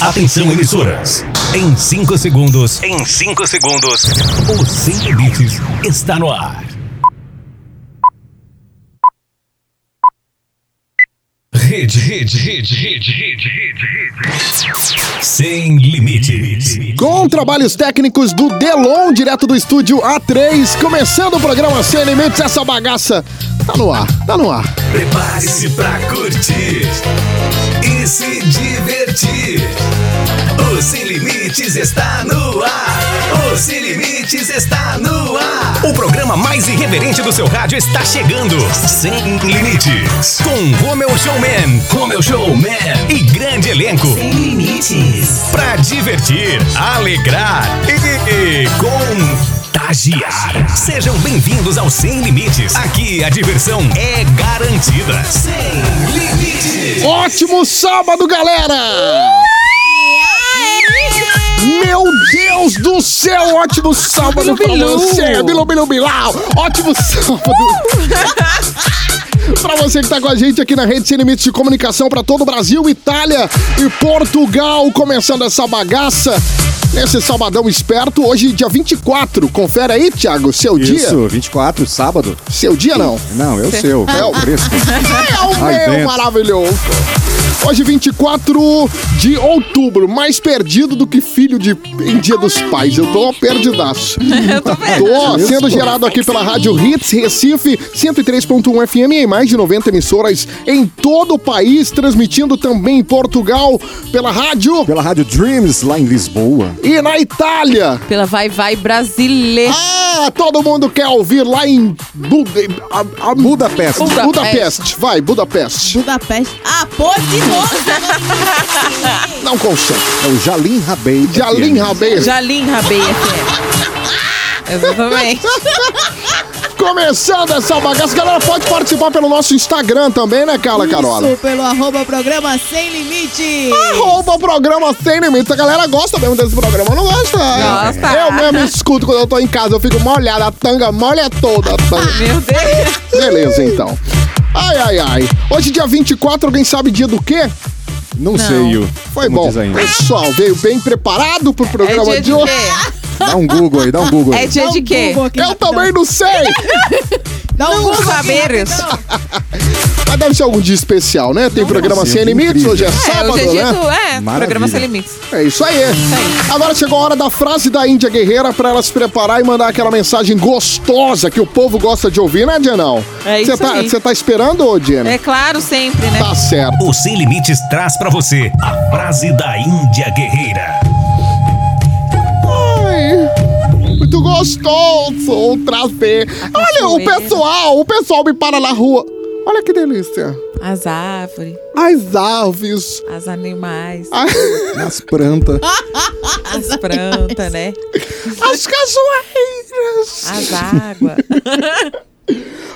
Atenção, emissoras. Em 5 segundos. Em 5 segundos. O Sem Limites está no ar. Rede, rede, rede, rede, rede, rede, rede. Sem limites. Com trabalhos técnicos do Delon, direto do estúdio A3, começando o programa Sem Limites, essa bagaça tá no ar, tá no ar. Prepare-se pra curtir e se divertir. O Sem Limites está no ar. O Sem Limites está no ar. O programa mais irreverente do seu rádio está chegando. Sem Limites. Com Romeu Showman, Romeu Showman e grande elenco. Sem Limites. Pra divertir, alegrar e contagiar. Sejam bem-vindos ao Sem Limites. Aqui a diversão é garantida. Sem Limites. Ótimo sábado, galera! Meu Deus do céu, ótimo sábado pra você! Bilu, bilu, bilau! Ótimo sábado! Pra você que tá com a gente aqui na Rede Sem Limites de Comunicação pra todo o Brasil, Itália e Portugal, começando essa bagaça nesse sabadão esperto, hoje dia 24. Confere aí, Thiago, seu dia? Isso, 24, sábado. Seu dia não? Não, é o seu. É o- fresco. É o Ai, meu dentro. maravilhoso. Hoje, 24 de outubro, mais perdido do que filho de em Dia dos Pais. Eu tô perdidaço. Eu tô vendo. Tô sendo gerado aqui pela Rádio Hits Recife 103.1 FM em mais de 90 emissoras em todo o país, transmitindo também em Portugal pela rádio Pela Rádio Dreams, lá em Lisboa. e na Itália. Pela Vai Vai Brasileira. Ah, todo mundo quer ouvir lá em Buda, a, a, Budapeste. Buda- Budapeste. Vai, Budapeste. Budapeste. Ah, pô, de novo. Não consegue. É o Jalim Rabei. Jalim. Rabei. Jalim Rabei FM. Exatamente. Começando essa bagaça, galera, pode participar pelo nosso Instagram também, né, Carla Carola? Isso, pelo arroba programa Sem Limite. Arroba programa Sem Limites. A galera gosta mesmo desse programa, não gosta? Gosta. Eu mesmo escuto quando eu tô em casa, eu fico molhada, a tanga molha toda. Meu Deus. Beleza, então. Ai, ai, ai. Hoje, dia 24, alguém sabe dia do quê? Não, sei, o. Foi como bom. diz ainda. Pessoal, veio bem preparado pro É programa dia de de hoje. quê? Dá um Google aí, dá um Google aí. É dia de quê? Eu também não sei. Dá um Não saberes. Mas deve ser algum dia especial, né? Tem programa sim, Sem Limites, hoje é É, sábado, hoje é dia né? do... É, Maravilha. programa Sem Limites. É isso aí. aí. Agora chegou a hora da frase da Índia Guerreira pra ela se preparar e mandar aquela mensagem gostosa que o povo gosta de ouvir, né, Dianão? É Cê isso tá, aí. Você tá esperando, ô, Diana? É claro, sempre, né? Tá certo. O Sem Limites traz pra você a frase da Índia Guerreira. Muito gostoso trazer. Olha, o pessoal, o pessoal me para na rua. Olha que delícia. As árvores, As aves. as animais, a- Nas plantas. as plantas, né? As cachoeiras. As águas.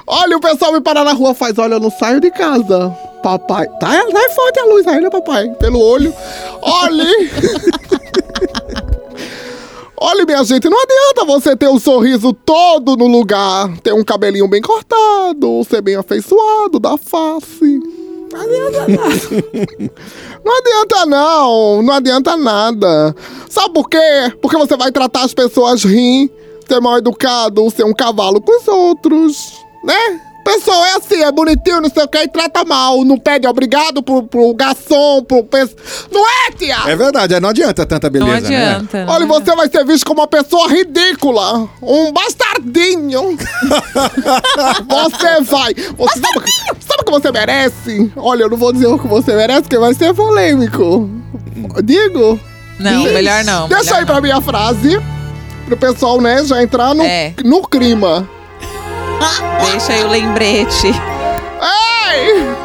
Olha, o pessoal me para na rua faz, olha, eu não saio de casa. Papai, tá, tá forte a luz aí, né, papai? Pelo olho. Olhe. Olha, minha gente, não adianta você ter o sorriso todo no lugar, ter um cabelinho bem cortado, ser bem afeiçoado da face. Não adianta nada. Não adianta não, não adianta nada. Sabe por quê? Porque você vai tratar as pessoas rim, ser mal educado, ser um cavalo com os outros, né? Pessoa é assim, é bonitinho, não sei o que, e trata mal. Não pede obrigado pro, pro garçom, pro... pes- Não é, tia? É verdade, não adianta tanta beleza, Não né? adianta. Olha, não você vai ser visto como uma pessoa ridícula. Um bastardinho. você vai. Você sabe, sabe o que você merece? Olha, eu não vou dizer o que você merece, porque vai ser polêmico. Digo? Não, Diz. melhor não. Deixa melhor aí pra não. minha frase. Pro pessoal, né, já entrar no, É. no clima. Deixa aí o lembrete. Ei!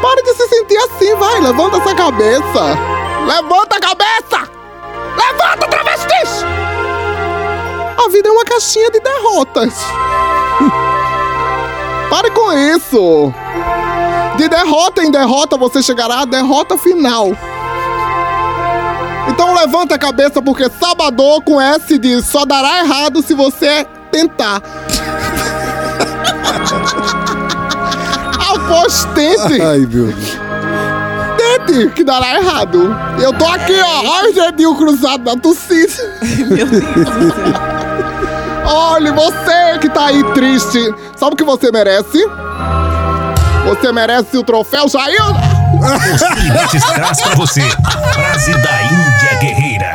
Para de se sentir assim, vai. Levanta essa cabeça. Levanta a cabeça! Levanta, travestis! A vida é uma caixinha de derrotas. Pare com isso. De derrota em derrota você chegará à derrota final. Então levanta a cabeça porque Sabador com S de só dará errado se você tentar. Apostente Ai, meu Deus. de acredite que dará errado. Eu tô aqui, ó. Olha os dedinhos cruzados na tossida. Meu Deus do céu. Olha, você que tá aí triste. Sabe o que você merece? Você merece o troféu Jair. Os Limites traz pra você a frase da Índia Guerreira.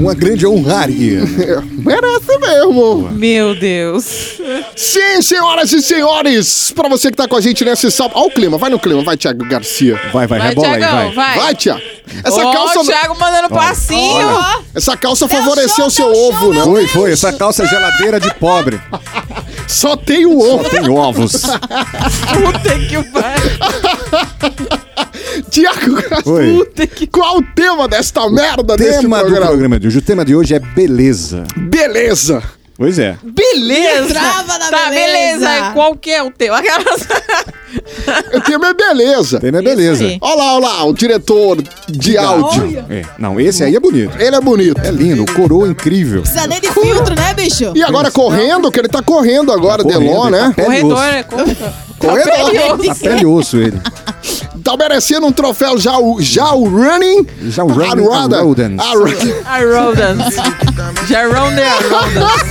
Uma grande honraria. Merece mesmo. Meu Deus. Sim, senhoras e senhores. Pra você que tá com a gente nesse sábado. Olha o clima, vai no clima, vai, Thiago Garcia. Vai, vai, Vai, rebola aí, Tiagão, vai. vai. Vai, Thiago. Essa Ó, calça. o Thiago mandando passinho. Olha, essa calça favoreceu o show, seu é o show, ovo, meu não? Foi, foi. Essa calça é geladeira de pobre. Só tem o ovo. Tem ovos. Puta que pariu. Tiago. Puta que qual o tema desta merda desse Tema do programa? programa de hoje. O tema de hoje é beleza. Beleza. Pois é. Beleza. Trava na tá, beleza. beleza. Qual que é o teu? Aquelas... O tema é beleza. Tema é beleza. aí. Olha lá, olha lá, o diretor de áudio. É. Não, esse aí é bonito. Ele é bonito. É lindo, coroa incrível. Precisa nem de filtro, né, bicho? E agora correndo, que ele tá correndo agora, Correndo, Delon, tá né? e Corredor, osso. é corredor. Corredor. Tá pele e osso ele. Tá merecendo um troféu já o, já o running. Já o running a roda. a rodents. A rodents. Jarone a rodents.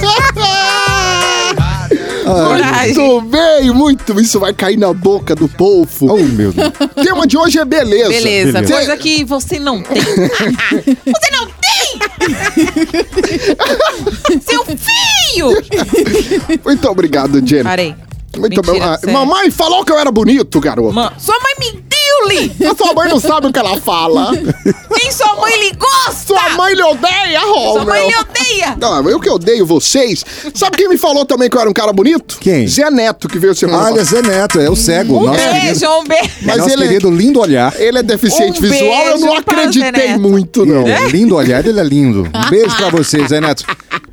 Coragem. Muito bem, muito. Isso vai cair na boca do povo. Oh, meu Deus. O tema de hoje é beleza. Beleza, Beleza. coisa que você não tem. você não tem! Seu filho! Muito obrigado, Jenny. Parei. Muito Mentira, bem. Ah, mamãe falou que eu era bonito, garoto. Ma- Sua mãe mentiu, Li! A sua mãe não sabe o que ela fala. Nem sua mãe lhe gosta! Sua mãe lhe odeia, Sua mãe Romeu. lhe odeia! Não, eu que odeio vocês. Sabe quem me falou também que eu era um cara bonito? Quem? Zé Neto, que veio semana Olha. Zé Neto, é o cego. Um nosso querido, beijo, um beijo! Mas nosso ele é- querido lindo olhar. Ele é deficiente Um visual, eu não acreditei muito, não. É lindo olhar, ele é lindo. Um beijo pra você, Zé Neto.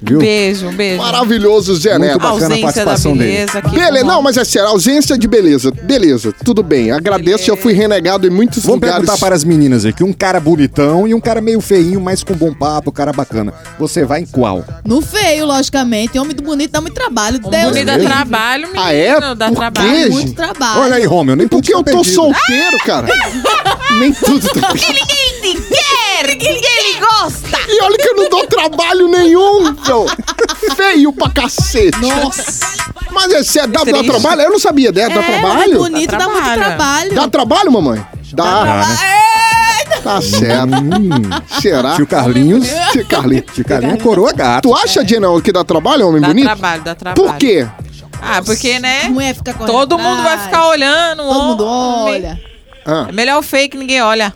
Viu? Beijo, um beijo. Maravilhoso, Zé Muito Neto. bacana a Ausência da participação dele. beleza. Beleza, não, mas é sério, ausência de beleza. Beleza, tudo bem. Agradeço, já fui renegado em muitos Vamos lugares. perguntar para as meninas aqui. Um cara bonitão e um cara meio feinho, mas com bom papo, cara bacana. Você vai em qual? No feio, logicamente. Homem do bonito dá muito trabalho. Um Deus bonito dá trabalho, menino. Ah, é? Dá Por trabalho. quê, Muito gente? trabalho. Olha aí, Romeu, nem Porque eu tô perdido. solteiro, cara. Nem tudo tá Ninguém te quer! Ninguém lhe gosta! E olha que eu não dou trabalho nenhum, meu. Feio pra cacete. Nossa. Mas é sério, dá, dá Triste. trabalho? Eu não sabia, né? Dá é, trabalho? homem bonito Dá dá, muito trabalho. trabalho. Dá trabalho, mamãe? Dá. Eita. Tá certo. Hum, Será? tio Carlinhos. Tio Carlinhos. Tio Carlinhos é coroa gato. Tu acha, Gina, que dá trabalho, homem Dá bonito? trabalho, dá trabalho. Por quê? Ah, porque, né? Todo mundo vai atrás. ficar olhando. Todo mundo olha. Ah, É melhor o fake, ninguém olha.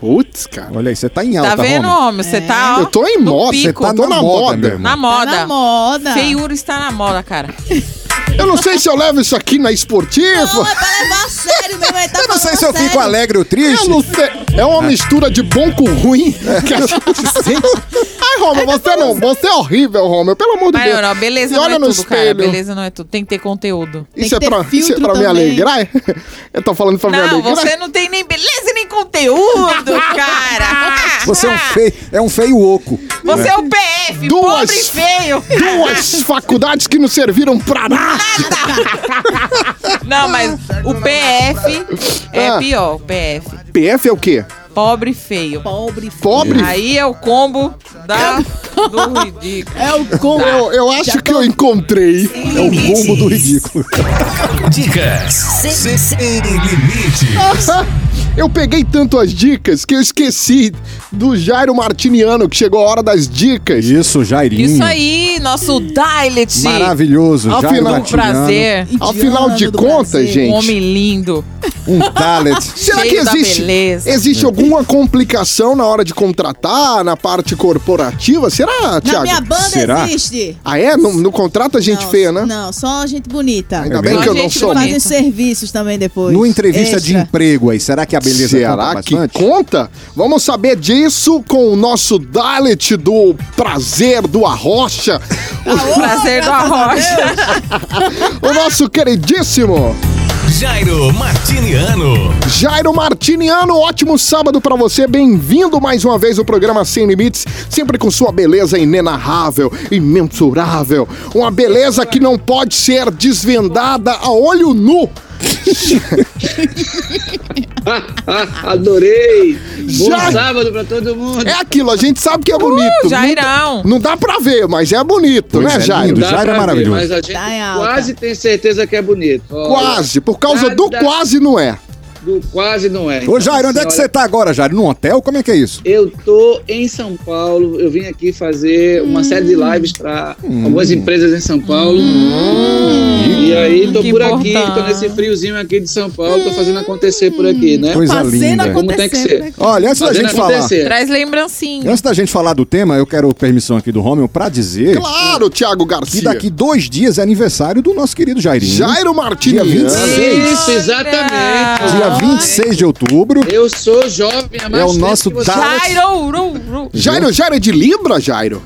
putz, cara. Olha aí, você tá em alta, Tá vendo, homem? Você tá, ó, Eu tô em moda, você tá tô na moda. irmão. Na Tá moda. na moda. Feiura está na moda, cara. Eu não sei se eu levo isso aqui na esportiva. Não, é pra levar a sério mesmo. Ele tá Eu não sei se eu sério. fico alegre ou Eu triste. não sei. É uma mistura de bom com ruim que a gente sente. Ai, Romeu, você não. Você é horrível, Romeu. Pelo amor de Deus. não, não, beleza E não olha é no tudo, cara. espelho. Beleza não é tudo. Tem que ter conteúdo. Tem Isso é, que ter pra, isso é pra me também. alegrar? Eu tô falando pra me Não, alegrar? você não tem nem beleza e nem conteúdo, cara. Você é um feio, é um feio oco. Você é o PF, Duas- pobre e feio. Duas faculdades que não serviram pra nada. Não, mas o PF é Ah. pior, o PF. PF é o quê? Pobre e feio. Pobre. Pobre? Aí é o combo da, do ridículo. É o com. Eu, eu acho que eu encontrei. É o combo do ridículo. Dicas sem limites. Eu peguei tanto as dicas que eu esqueci do Jairo Martiniano, que chegou a hora das dicas. Isso, Jairinho. Isso aí, nosso Dilet. Maravilhoso, Afinal, Jairo Um Martiniano. prazer. Afinal de Indiano do contas, Brasil. gente. Um homem lindo. Um talent. Será cheio que existe, beleza. existe alguma complicação na hora de contratar, na parte corporativa? Será, Na Thiago? minha banda Será? existe. Ah, é? No, no contrato a gente Não, feia, né? Não, só gente bonita. Ainda É bem que eu não Gente sou. Fazem serviços também depois. No entrevista de Extra. emprego aí, será que a beleza Será conta que bastante? conta? Vamos saber disso com o nosso Dalet do Prazer do Arrocha, Ô, Prazer do Arrocha. O nosso queridíssimo Jairo Martiniano. Jairo Martiniano, ótimo sábado pra você. Bem-vindo mais uma vez ao programa Sem Limites, sempre com sua beleza inenarrável, imensurável. Uma beleza que não pode ser desvendada a olho nu. Adorei! Bom Já- sábado pra todo mundo! É aquilo, a gente sabe que é bonito. Uh, Jairão. Não dá pra ver, mas é bonito, Pois né, é, Jairo? lindo. Dá Jairo é pra ver, maravilhoso. Mas a gente Tá alta. quase tem certeza que é bonito. Olha, Quase, por causa do quase não é. Do quase não é. Ô, Então, Jairo, onde é que assim, você olha, tá agora, Jairo? Num hotel? Como é que é isso? Eu tô em São Paulo. Eu vim aqui fazer uma série de lives pra algumas empresas em São Paulo. E aí tô Que por aqui, importante. tô nesse friozinho aqui de São Paulo, tô fazendo acontecer por aqui, né? Coisa Fazendo linda. Como tem que ser. Olha, antes da gente falar. acontecer. Traz lembrancinha. Antes da gente falar do tema, eu quero permissão aqui do Romeu pra dizer Claro, Thiago que Garcia. daqui dois dias é aniversário do nosso querido Jairinho. Jairo Martiniano. Dia 26. Isso, exatamente. Dia 26 de outubro. Eu sou jovem há mais É o nosso. Dallas. Jairo, ru, ru. Jairo, Jairo é de Libra, Jairo?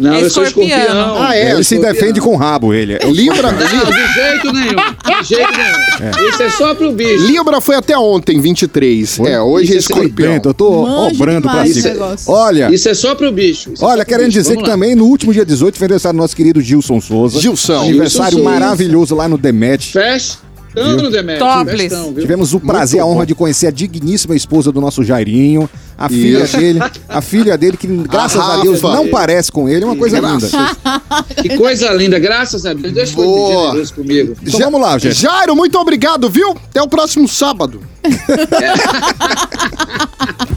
Não, É eu sou escorpião. Ah, é, Ele se escorpião. defende com o rabo, ele. É Libra, Não, Libra, de jeito nenhum. De jeito nenhum. Isso é só pro bicho. Libra foi até ontem, 23. É, hoje é Isso é escorpião. Bento, eu tô Manjo obrando pra demais cima. negócio. Olha, Isso é só pro bicho. Isso é olha, pro querendo bicho. dizer que Vamos lá. também no último dia 18 foi aniversário do nosso querido Gilson Souza. Gilson. Aniversário Gilson Souza. maravilhoso lá no Demet. Festão no Demetrio. Topless. Tivemos o prazer, a bom. honra de conhecer a digníssima esposa do nosso Jairinho, a filha Isso. dele, a filha dele que graças a, Rafa. Deus não parece com ele, é uma coisa linda. Que coisa linda, graças a Deus. Deus foi Boa. generoso comigo. Então vamos lá, gente. Jairo, muito obrigado, viu? Até o próximo sábado.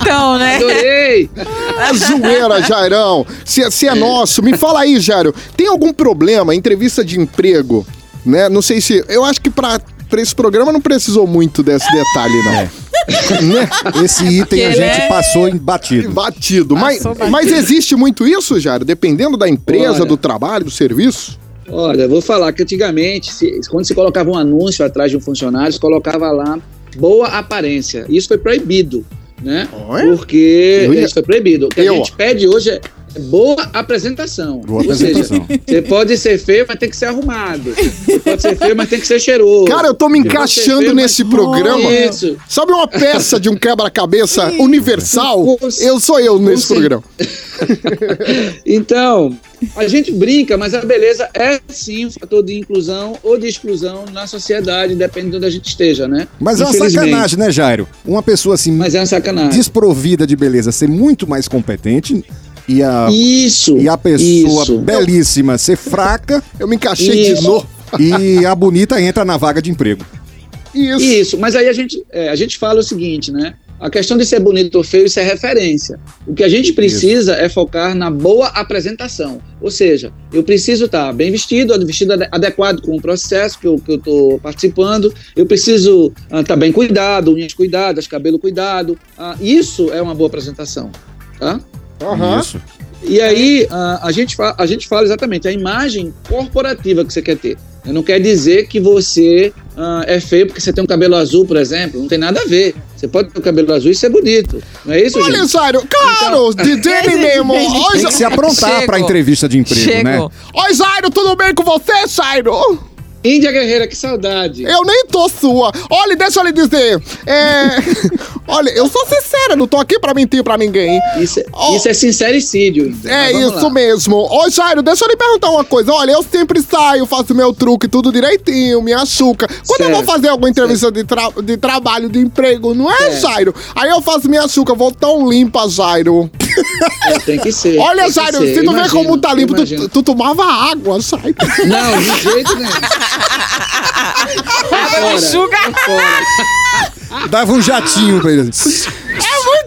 Então, né? Adorei. É zoeira, Jairão. Se, se é nosso, me fala aí, Jairo. Tem algum problema, entrevista de emprego, né? Não sei se... Eu acho que pra esse programa não precisou muito desse detalhe, não. É. Né? Esse item a gente é- passou em batido. Batido. Mas, batido. mas existe muito isso, Jairo? Dependendo da empresa, Olha. do trabalho, do serviço? Olha, eu vou falar que antigamente, se- quando se colocava um anúncio atrás de um funcionário, se colocava lá boa aparência. Isso foi proibido, né? Olha. Porque ia- isso foi proibido. O que Eu, a gente pede hoje é boa apresentação. Boa Ou seja, apresentação. você pode ser feio, mas tem que ser arrumado. Você pode ser feio, mas tem que ser cheiroso. Cara, eu tô me encaixando feio, nesse mas- programa. Isso. Sabe uma peça de um quebra-cabeça universal? Eu sou eu nesse com- programa. Então, a gente brinca, mas a beleza é sim um fator de inclusão ou de exclusão na sociedade, dependendo de onde a gente esteja, né? Mas é uma sacanagem, né, Jairo? Uma pessoa assim, Mas é uma sacanagem. desprovida de beleza ser muito mais competente e a, Isso. e a pessoa isso. belíssima ser fraca Eu me encaixei de Isso. novo. e a bonita entra na vaga de emprego. Isso. Isso, mas aí a gente, é, a gente fala o seguinte, né? A questão de ser bonito ou feio, isso é referência. O que a gente precisa é focar na boa apresentação. Ou seja, eu preciso estar bem vestido, vestido ade- adequado com o processo que eu estou participando. Eu preciso estar bem cuidado, unhas cuidadas, cabelo cuidado. Ah, isso é uma boa apresentação. Tá? Aham. Isso. E aí a, a gente fa- a gente fala exatamente a imagem corporativa que você quer ter. Não quer dizer que você ah, é feio porque você tem um cabelo azul, por exemplo. Não tem nada a ver. Você pode ter um cabelo azul e ser bonito. Não é isso, Olha, gente? Jairo, claro, Então- de dele mesmo. Oi, Tem que se aprontar Chego. pra entrevista de emprego, né? Chego. Oi, Jairo, tudo bem com você, Jairo? Índia Guerreira, que saudade. Eu nem tô sua. Olha, deixa eu lhe dizer. É. Olha, eu sou sincera, não tô aqui pra mentir pra ninguém. Isso, é- Oh. isso é sincericídio. É isso lá. mesmo. Ô, Jairo, deixa eu lhe perguntar uma coisa. Olha, eu sempre saio, faço meu truque tudo direitinho, me açúcar. Quando eu vou Certo. fazer alguma entrevista de, tra- de trabalho, de emprego, não é, Certo. Jairo? Aí eu faço minha açúcar, vou tão limpa, Jairo. É, tem que ser. Olha, Jairo, se tu vê Imagino, como tá limpo, tu, tu tomava água, Jairo. Não, de jeito nenhum. Água de fora. Dava um jatinho pra ele.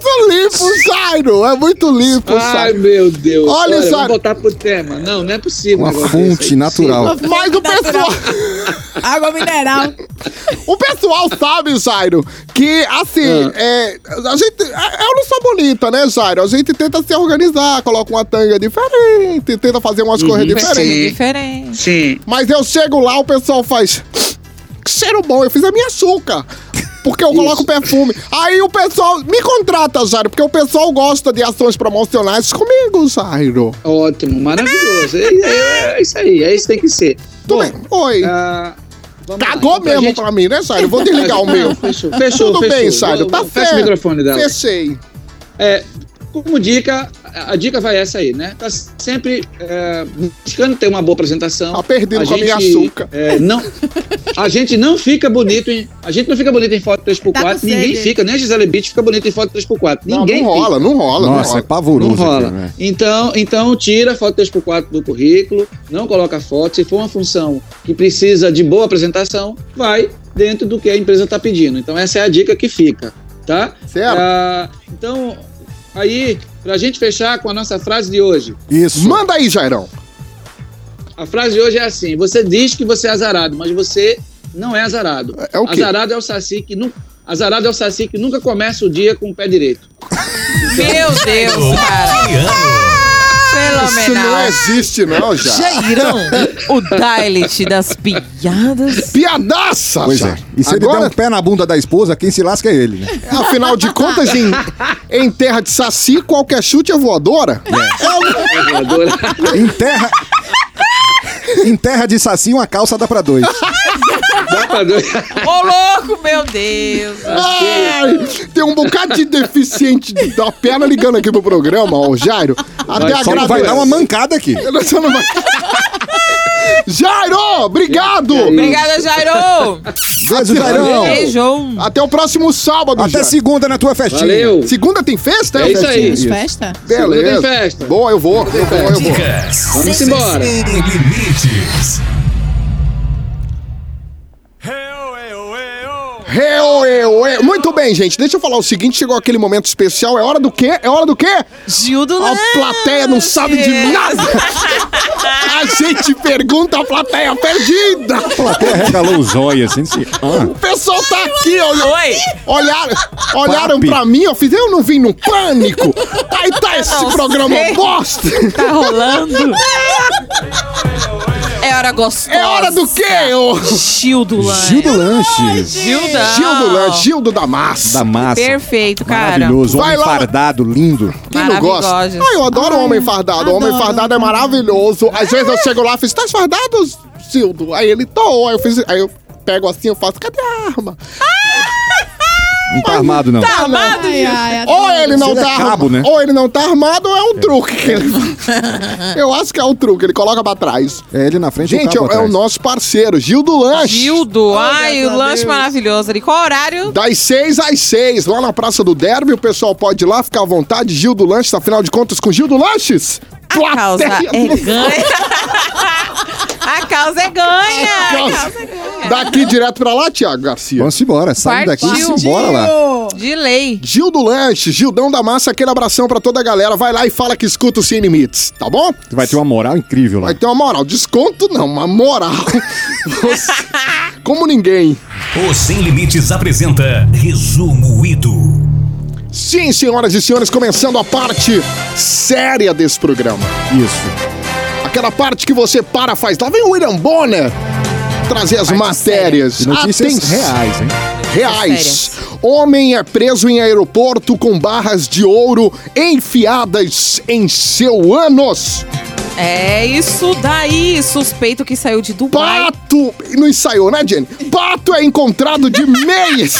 Muito limpo, Jairo. É muito limpo, Ai, meu Deus. Olha, Olha, Jairo. vamos voltar pro tema. Não, não é possível. um Uma fonte natural. Mas o pessoal, Água mineral. o pessoal sabe, Jairo, que assim, Ah. é, a gente, eu não sou bonita, né, Jairo? A gente tenta se organizar, coloca uma tanga diferente, tenta fazer umas Uhum. coisas Sim. diferentes. Diferente. Sim. Mas eu chego lá, o pessoal faz. Que cheiro bom, eu fiz a minha açúcar. Porque eu coloco perfume. Aí o pessoal me contrata, Jairo, porque o pessoal gosta de ações promocionais comigo, Jairo. Ótimo, maravilhoso. É, é- é isso aí, é isso que tem que ser. Tudo Bom, bem. Oi. Vamos lá. Cagou Então, mesmo gente- pra mim, né, Jairo? Vou desligar o meu. Fechou, fechou, Tudo fechou. bem, Jairo, tá certo. Fecha o microfone dela. Fechei. É, como dica, a dica vai essa aí, né? Tá sempre é, buscando ter uma boa apresentação. Tá perdendo A com a minha gente, açúcar. é, não, a gente não fica bonito em. A gente não fica bonito em foto 3x4. Tá ninguém fica, nem a Gisele Beach fica bonito em foto 3x4. Não, Ninguém não rola, não rola. não Nossa, é rola. pavoroso. Não rola. aquilo, né? Então, então tira a foto 3x4 do currículo, não coloca foto. Se for uma função que precisa de boa apresentação, vai dentro do que a empresa está pedindo. Então, essa é a dica que fica, tá? Certo. Ah, então, aí, pra gente fechar com a nossa frase de hoje. Isso. Manda aí, Jairão. A frase de hoje é assim: você diz que você é azarado, mas você não é azarado. É o quê? Azarado é o saci que nunca. Azarado é o saci que nunca começa o dia com o pé direito. Meu Deus, cara. Adriano. Isso não Fenomenal. existe, não, já. Jairão, o Dalit das piadas. Piadaça, Pois já. é. E se ele Agora, der um pé na bunda da esposa, quem se lasca é ele, né? afinal de contas, em, em terra de saci, qualquer chute é voadora. Em terra. em terra de saci, uma calça dá pra dois. Dá pra dois. Ô, louco, meu Deus. Ai, tem um bocado de deficiente da perna ligando aqui pro programa, ó, o Jairo. Até Vai, a vai dar uma mancada aqui. Você não vai- Jairo, obrigado! Obrigada, Jairo. Beijo, Jairão. Beijão. Até o próximo sábado, Até Jairo. segunda na tua festinha. Valeu. Segunda tem festa? É isso aí. Isso. Festa? Beleza. Segunda tem festa. Boa, eu vou. Eu vou, eu vou. Vamos embora. Sem limites. Eu, eu, eu. Muito bem, gente. Deixa eu falar o seguinte: chegou aquele momento especial. É hora do quê? É hora do quê? Gil do A plateia não sabe de nada. A gente pergunta, a plateia perdida. Até regalou os olhos assim. disse, ah, O pessoal tá aqui, olha. Oi. Olharam, olharam Papi. pra mim, eu fiz, eu não vim no pânico. Aí tá esse Não programa sei. bosta. Tá rolando. É hora gostosa. É hora do quê, ô? Gil do Lanche. Gil do Lanche. Gildão. Gildo Lanche, Gildo da Massa. Da massa. Perfeito, cara. Maravilhoso. Vai Homem lá. fardado, lindo. Quem não gosta? Maravilhosos. Ah, eu adoro o homem fardado. O homem adoro. fardado é maravilhoso. Às vezes eu chego lá e fiz, tá fardado, Gildo? Aí ele, tô. Aí eu fiz, aí eu pego assim, eu faço, cadê a arma? Não tá armado, não. Tá amado, Ai, Gil. ai, Ou ele não é tá cabo, armado, né? ou ele não tá armado, ou é um truque que ele. Eu acho que é um truque, ele coloca pra trás. É ele na frente Gente, é, é o nosso parceiro, Gildo Lanche. Gildo. Ai, o lanche maravilhoso ali. Qual horário? Das 6 às 6, lá na Praça do Derby, o pessoal pode ir lá, ficar à vontade. Gildo Lanches, afinal de contas, com Gildo Lanches. A causa é do- ganha. A causa é ganha. A causa é ganha. Daqui direto pra lá, Tiago Garcia. Vamos embora. Sai daqui e simbora lá. De lei. Gildo Lanches, Gildão da Massa, aquele abração pra toda a galera. Vai lá e fala que escuta o Sem Limites, tá bom? Vai ter uma moral incrível lá. Vai ter uma moral. Desconto não, uma moral. Você- Como ninguém. O Sem Limites apresenta Resumo Ido. Sim, senhoras e senhores, começando a parte séria desse programa. Isso. Aquela parte que você para, faz. Lá vem o William Bonner trazer as matérias. E notícias Atenção. reais, hein? Reais. Homem é preso em aeroporto com barras de ouro enfiadas em seu ânus. É isso daí. Suspeito que saiu de Dubai. Pato. Não ensaiou, né, Jenny? Pato é encontrado de meias.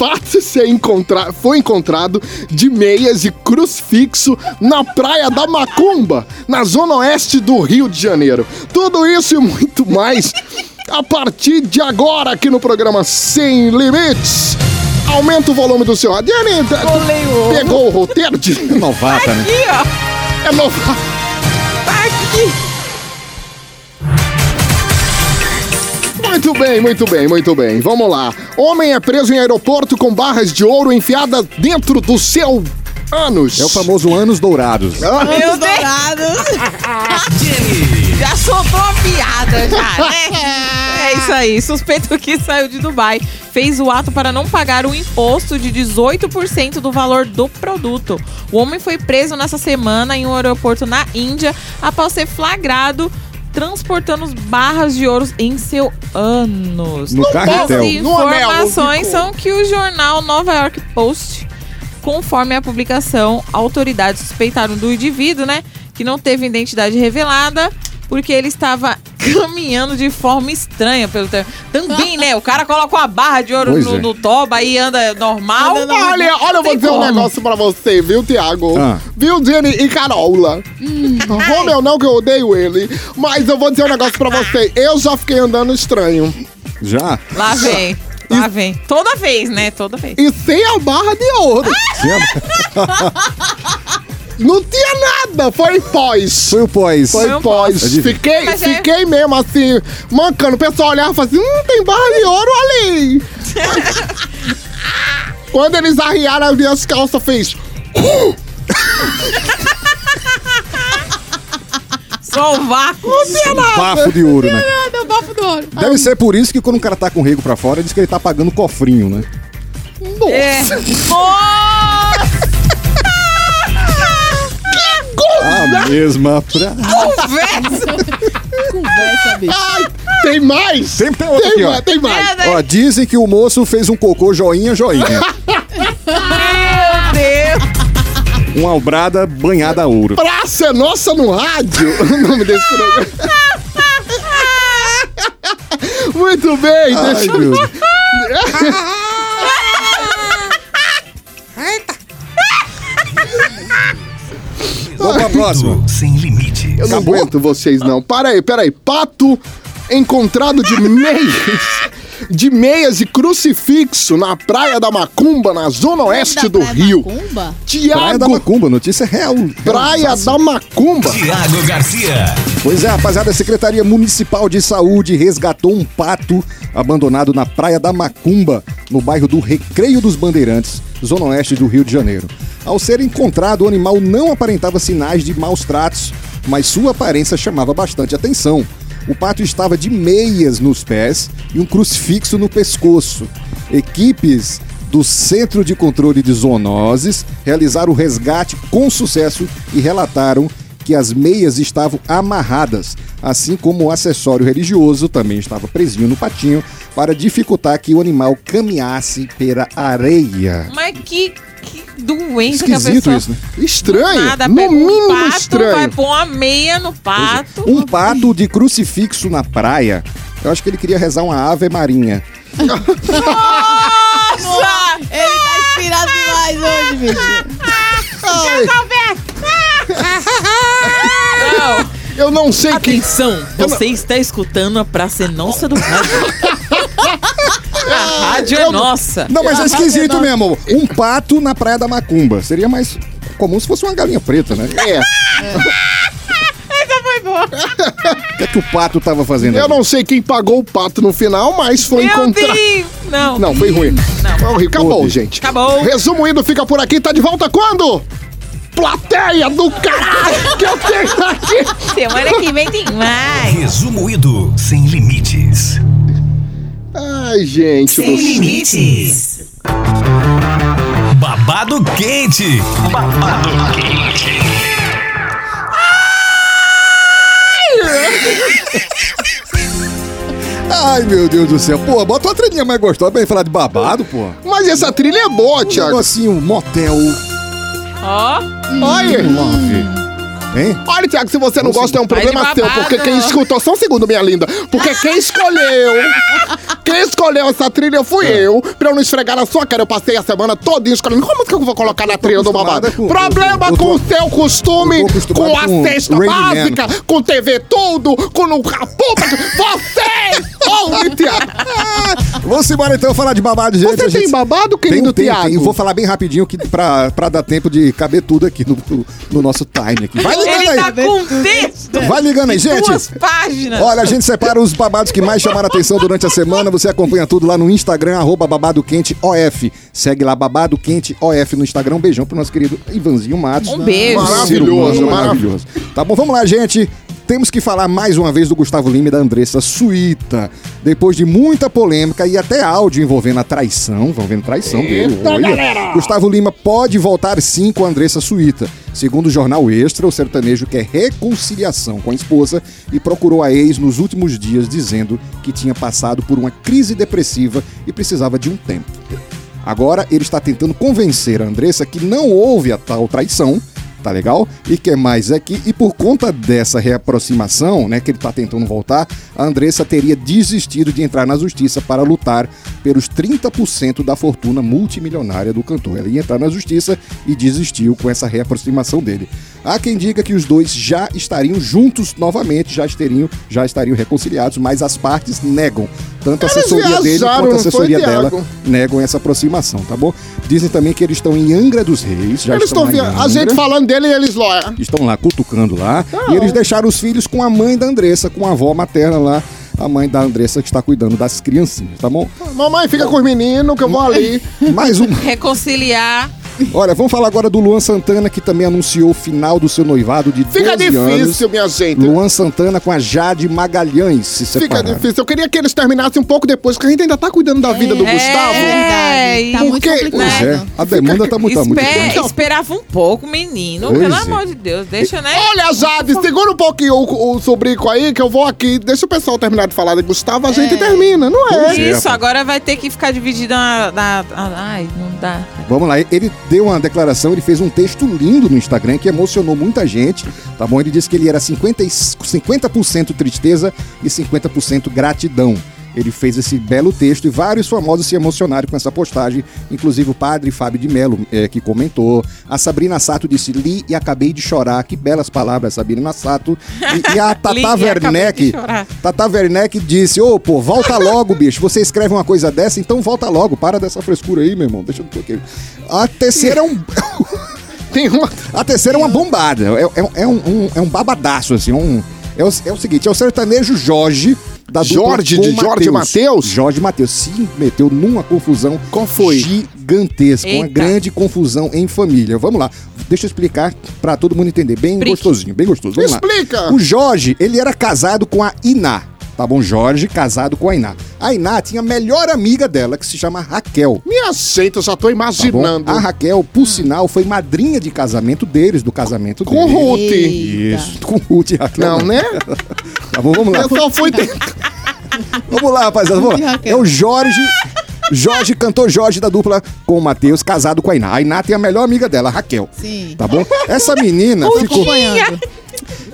Pato se encontra... foi encontrado de meias e crucifixo na Praia da Macumba, na zona oeste do Rio de Janeiro. Tudo isso e muito mais a partir de agora aqui no programa Sem Limites. Aumenta o volume do seu rádio. Ovo. pegou o roteiro de... Novata, né? Aqui, ó. É novo... Tá aqui. Muito bem, muito bem, muito bem. Vamos lá. Homem é preso em aeroporto com barras de ouro enfiadas dentro do seu ânus. É o famoso Anos Dourados. Ah, Meu Deus. Dourados. Já soltou a piada, já, né? É isso aí. Suspeito que saiu de Dubai. Fez o ato para não pagar o imposto de 18% do valor do produto. O homem foi preso nessa semana em um aeroporto na Índia após ser flagrado transportando barras de ouro em seu ânus. No carretel. As informações são que o jornal Nova York Post, conforme a publicação, autoridades suspeitaram do indivíduo, né, que não teve identidade revelada, porque ele estava caminhando de forma estranha pelo tempo. Também, né? O cara coloca uma barra de ouro Pois no, é. no toba aí anda normal. Anda Olha, olha, eu vou Tem dizer um como. negócio pra você, viu, Tiago? Ah. Viu, Jenny e Carola? Romeu não, que eu odeio ele. Mas eu vou dizer um negócio pra você. Eu já fiquei andando estranho. Já? Lá vem. Lá vem. Toda vez, né? Toda vez. E sem a barra de ouro. Não tinha nada. Foi pós. Foi o pós. Foi Foi um pós. pós. Fiquei, Mas é- fiquei mesmo assim, mancando. O pessoal olhava e falava assim: hum, tem barra de ouro ali. Quando eles arriaram as minhas calças, fez. Só o vácuo. Bafo de ouro, né? Nada, o bafo do ouro. Deve ser por isso que quando um cara tá com o rego pra fora, diz que ele tá pagando cofrinho, né? Nossa. É. Nossa! A mesma pra... Conversa! Conversa, bicho. Ai, tem mais? Tem, tem outro aqui, Tem, ó. mais, tem mais. É, né? Ó, dizem que o moço fez um cocô joinha, joinha. Meu Deus! Uma albrada banhada a ouro. Praça é Nossa no rádio, o nome desse programa. Muito bem, Ai, deixa Deus. Vamos pra próxima. Sem limites. Eu não Acabou? aguento vocês, não. Para aí, pera aí. Pato encontrado de meias. De meias e crucifixo na Praia da Macumba, na zona oeste Da do Praia Rio. Macumba? Praia da Tiago, Macumba, notícia real. Praia da Macumba. Tiago Garcia. Pois é, rapaziada, a Secretaria Municipal de Saúde resgatou um pato abandonado na Praia da Macumba, no bairro do Recreio dos Bandeirantes, zona oeste do Rio de Janeiro. Ao ser encontrado, o animal não aparentava sinais de maus tratos, mas sua aparência chamava bastante atenção. O pato estava de meias nos pés e um crucifixo no pescoço. Equipes do Centro de Controle de Zoonoses realizaram o resgate com sucesso e relataram que as meias estavam amarradas, assim como o acessório religioso também estava presinho no patinho para dificultar que o animal caminhasse pela areia. Mas que, que doença que a Esquisito pessoa... isso, né? Estranho. Nada, no um mínimo pato, vai estranho. pôr uma meia no pato. Um pato de crucifixo na praia. Eu acho que ele queria rezar uma ave marinha. Nossa! Ele tá inspirado demais hoje, bicho. Ai, Não. eu não sei quem. Atenção, você está escutando a Praça é Nossa do Rádio. A rádio é nossa. Não, mas é esquisito não. mesmo. Um pato na praia da Macumba. Seria mais comum se fosse uma galinha preta, né? É, Essa foi boa. O que é que o pato tava fazendo eu ali? não sei quem pagou o pato no final, mas foi Meu encontrado. Deus! Não. Não, foi ruim. Não. Foi horrível. Acabou, gente. Acabou. Resumo indo, fica por aqui. Tá de volta quando? Plateia do caralho que eu tenho aqui. Semana que vem tem mais. Resumo Ido sem limites. Ai, gente do céu. limites. Babado quente. Babado quente. Ai, meu Deus do céu. Pô, bota uma trilhinha mais gostosa pra gente falar de babado, pô. Mas essa trilha é boa, Um Thiago. negocinho, motel, Ó, Olha, love. Hein? olha, Thiago, se você não gosta é um de problema seu, porque quem escutou, só um segundo, minha linda, porque quem escolheu, quem escolheu essa trilha fui É. eu, pra eu não esfregar na sua cara, eu passei a semana todinha escolhendo, como que eu vou colocar na trilha do babado? com- Problema eu com o seu costume, com a com cesta básica, com TV tudo, com no, a puta, que- você, ouve, Thiago. Vamos embora então falar de babado, gente. Você gente- tem babado, querido tenho. Vou falar bem rapidinho que pra, pra dar tempo de caber tudo aqui no, no- no nosso time aqui. Vai ligando ele aí. tá com um texto. Vai ligando aí, gente. Duas páginas. Olha, a gente separa os babados que mais chamaram atenção durante a semana. Você acompanha tudo lá no Instagram, arroba babado quente OF. Segue lá, babado quente OF no Instagram. Um beijão pro nosso querido Ivanzinho Matos. Um beijo. Maravilhoso, maravilhoso. Tá bom, vamos lá, gente. Temos que falar mais uma vez do Gustavo Lima e da Andressa Suíta. Depois de muita polêmica e até áudio envolvendo a traição, envolvendo traição dele. Olha. Gustavo Lima pode voltar sim com a Andressa Suíta. Segundo o jornal Extra, o sertanejo quer reconciliação com a esposa e procurou a ex nos últimos dias dizendo que tinha passado por uma crise depressiva e precisava de um tempo. Agora ele está tentando convencer a Andressa que não houve a tal traição Tá legal? E que mais aqui? E por conta dessa reaproximação, né, que ele tá tentando voltar, a Andressa teria desistido de entrar na justiça para lutar pelos 30% da fortuna multimilionária do cantor. Ela ia entrar na justiça e desistiu com essa reaproximação dele. Há quem diga que os dois já estariam juntos novamente, já estariam, já estariam reconciliados, mas as partes negam. Tanto a assessoria dele quanto a assessoria dela Thiago? negam essa aproximação, tá bom? Dizem também que eles estão em Angra dos Reis, já Eles estão via... A gente falando dele e eles lá. Estão lá cutucando lá. Tá e eles deixaram os filhos com a mãe da Andressa, com a avó materna lá. A mãe da Andressa que está cuidando das criancinhas, tá bom? Mamãe, fica com os meninos que eu vou ali. Mais um. Reconciliar. Olha, vamos falar agora do Luan Santana, que também anunciou o final do seu noivado de 12 Fica anos. difícil, minha gente. Luan Santana com a Jade Magalhães se Fica separaram. difícil. Eu queria que eles terminassem um pouco depois, porque a gente ainda tá cuidando da vida do É. Gustavo. É, Tá por muito quê? complicado. Pois é, a demanda tá muito, tá muito Espe- grande. esperava um pouco, menino. Pois Pelo é. amor de Deus, deixa, né? Olha, Jade, segura um pouquinho o, o sobrico aí, que eu vou aqui. Deixa o pessoal terminar de falar de Gustavo, a gente termina, não é? Pois é, Isso, rapaz. agora vai ter que ficar dividida na, na- na- Ai, não dá. Vamos lá, ele deu uma declaração, ele fez um texto lindo no Instagram que emocionou muita gente, tá bom? Ele disse que ele era 50, e- 50% tristeza e 50% gratidão. Ele fez esse belo texto e vários famosos se emocionaram com essa postagem, inclusive o padre Fábio de Mello, eh, que comentou. A Sabrina Sato disse: Li e acabei de chorar. Que belas palavras, Sabrina Sato. E, e a Tata Werneck. Tata Werneck disse: Ô, pô, volta logo, bicho. Você escreve uma coisa dessa, então volta logo. Para dessa frescura aí, meu irmão. Deixa eu tocar. A terceira é um. Tem uma. A terceira é uma bombada. É, é- é um, um- é um babadaço, assim. Um, é, o, é o seguinte: é o sertanejo Jorge. Da dupla Jorge, com de Jorge Mateus? Jorge Matheus se meteu numa confusão Qual foi? gigantesca, uma Eita. grande confusão em família. Vamos lá, deixa eu explicar pra todo mundo entender. Bem gostosinho, bem gostoso. Vamos lá. Explica. O Jorge, ele era casado com a Iná. Tá bom? Jorge casado com a Iná. A Iná tinha a melhor amiga dela, que se chama Raquel. Minha gente, eu já tô Tá imaginando. A Raquel, por sinal, foi madrinha de casamento deles, do casamento Com deles. Ruth. Isso, com Ruth e Raquel. Não, né? Tá bom, vamos lá. Eu só fui dentro. Vamos lá, rapaziada. Vamos lá. É o Jorge. Jorge, cantor Jorge da dupla com o Matheus, casado com a Iná. A Iná tem a melhor amiga dela, a Raquel. Sim. Tá bom? Essa menina Tô ficou.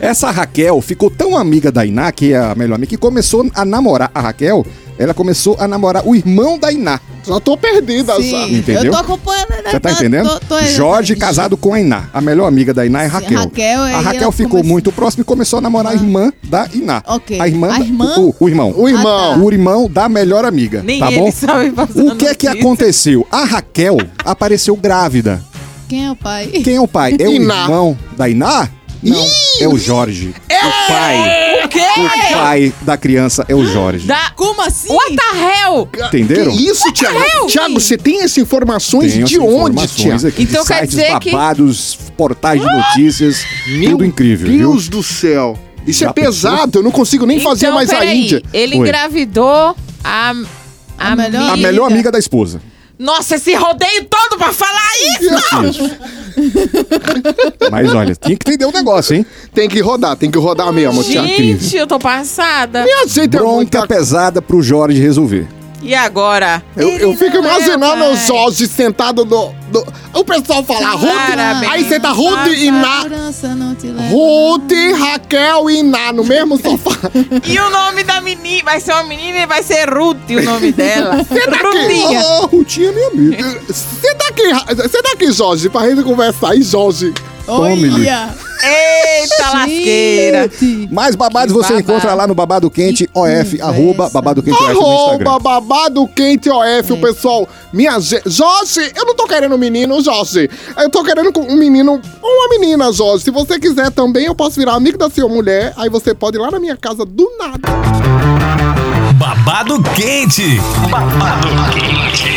Essa Raquel ficou tão amiga da Iná, que é a melhor amiga, que começou a namorar a Raquel. Ela começou a namorar o irmão da Iná. Já tô perdida. Sim, Entendeu? eu tô acompanhando. né? Você tá entendendo? tô- tô- Jorge casado com a Iná. A melhor amiga da Iná é Raquel. Raquel, a Raquel ficou começou- muito próxima e começou a namorar a irmã da Iná. Ok. A irmã. A da- irmã? O, o irmão. O irmão. Ah, tá. O irmão da melhor amiga. Nem tá ele bom? sabe O que é que notícia. aconteceu? A Raquel apareceu grávida. Quem é o pai? Quem é o pai? É o Iná. irmão da Iná? Não, é o Jorge. O pai. O quê? O pai da criança é o Jorge. Da... Como assim? What the hell? Entenderam? Que isso, Thiago? Thiago, você tem essas informações Tem de essas onde, informações Thiago? aqui, Então de quer sites dizer que- babados, portais de notícias, tudo incrível, viu? Deus do céu. Isso Já é pesado, eu não consigo nem fazer então, mais a. Índia. Ele Oi. engravidou a... A melhor A melhor amiga da esposa. Nossa, esse rodeio todo pra falar isso! Mas olha, tinha que entender o negócio, hein? Tem que rodar, tem que rodar mesmo, Thiago. Gente, eu tô passada. Minha gente, é Bronca muita... pesada pro Jorge resolver. E agora? Eu, eu fico é, imaginando o Jorge sentado no, no- O pessoal fala Ruth, aí senta Ruth e Iná. Ruth, Raquel e Iná no mesmo sofá. E o nome da menina? Vai ser uma menina e vai ser Ruth o nome dela. Rutinha. Ah, Rutinha é minha amiga. Senta aqui, Ra- senta aqui, Jorge, pra gente conversar. E Jorge? Tome-lhe. Olha. Eita lasqueira. Mais babados Que você babado. encontra lá no Babado Quente OF, conversa. arroba Babado Quente OF no Arroba Instagram. babado quente OF, o pessoal. Minha gente. Jorge, eu não tô querendo um menino, Jorge. Eu tô querendo com um menino ou uma menina, Jorge. Se você quiser também, eu posso virar amigo da sua mulher. Aí você pode ir lá na minha casa do nada. Babado quente. Babado quente.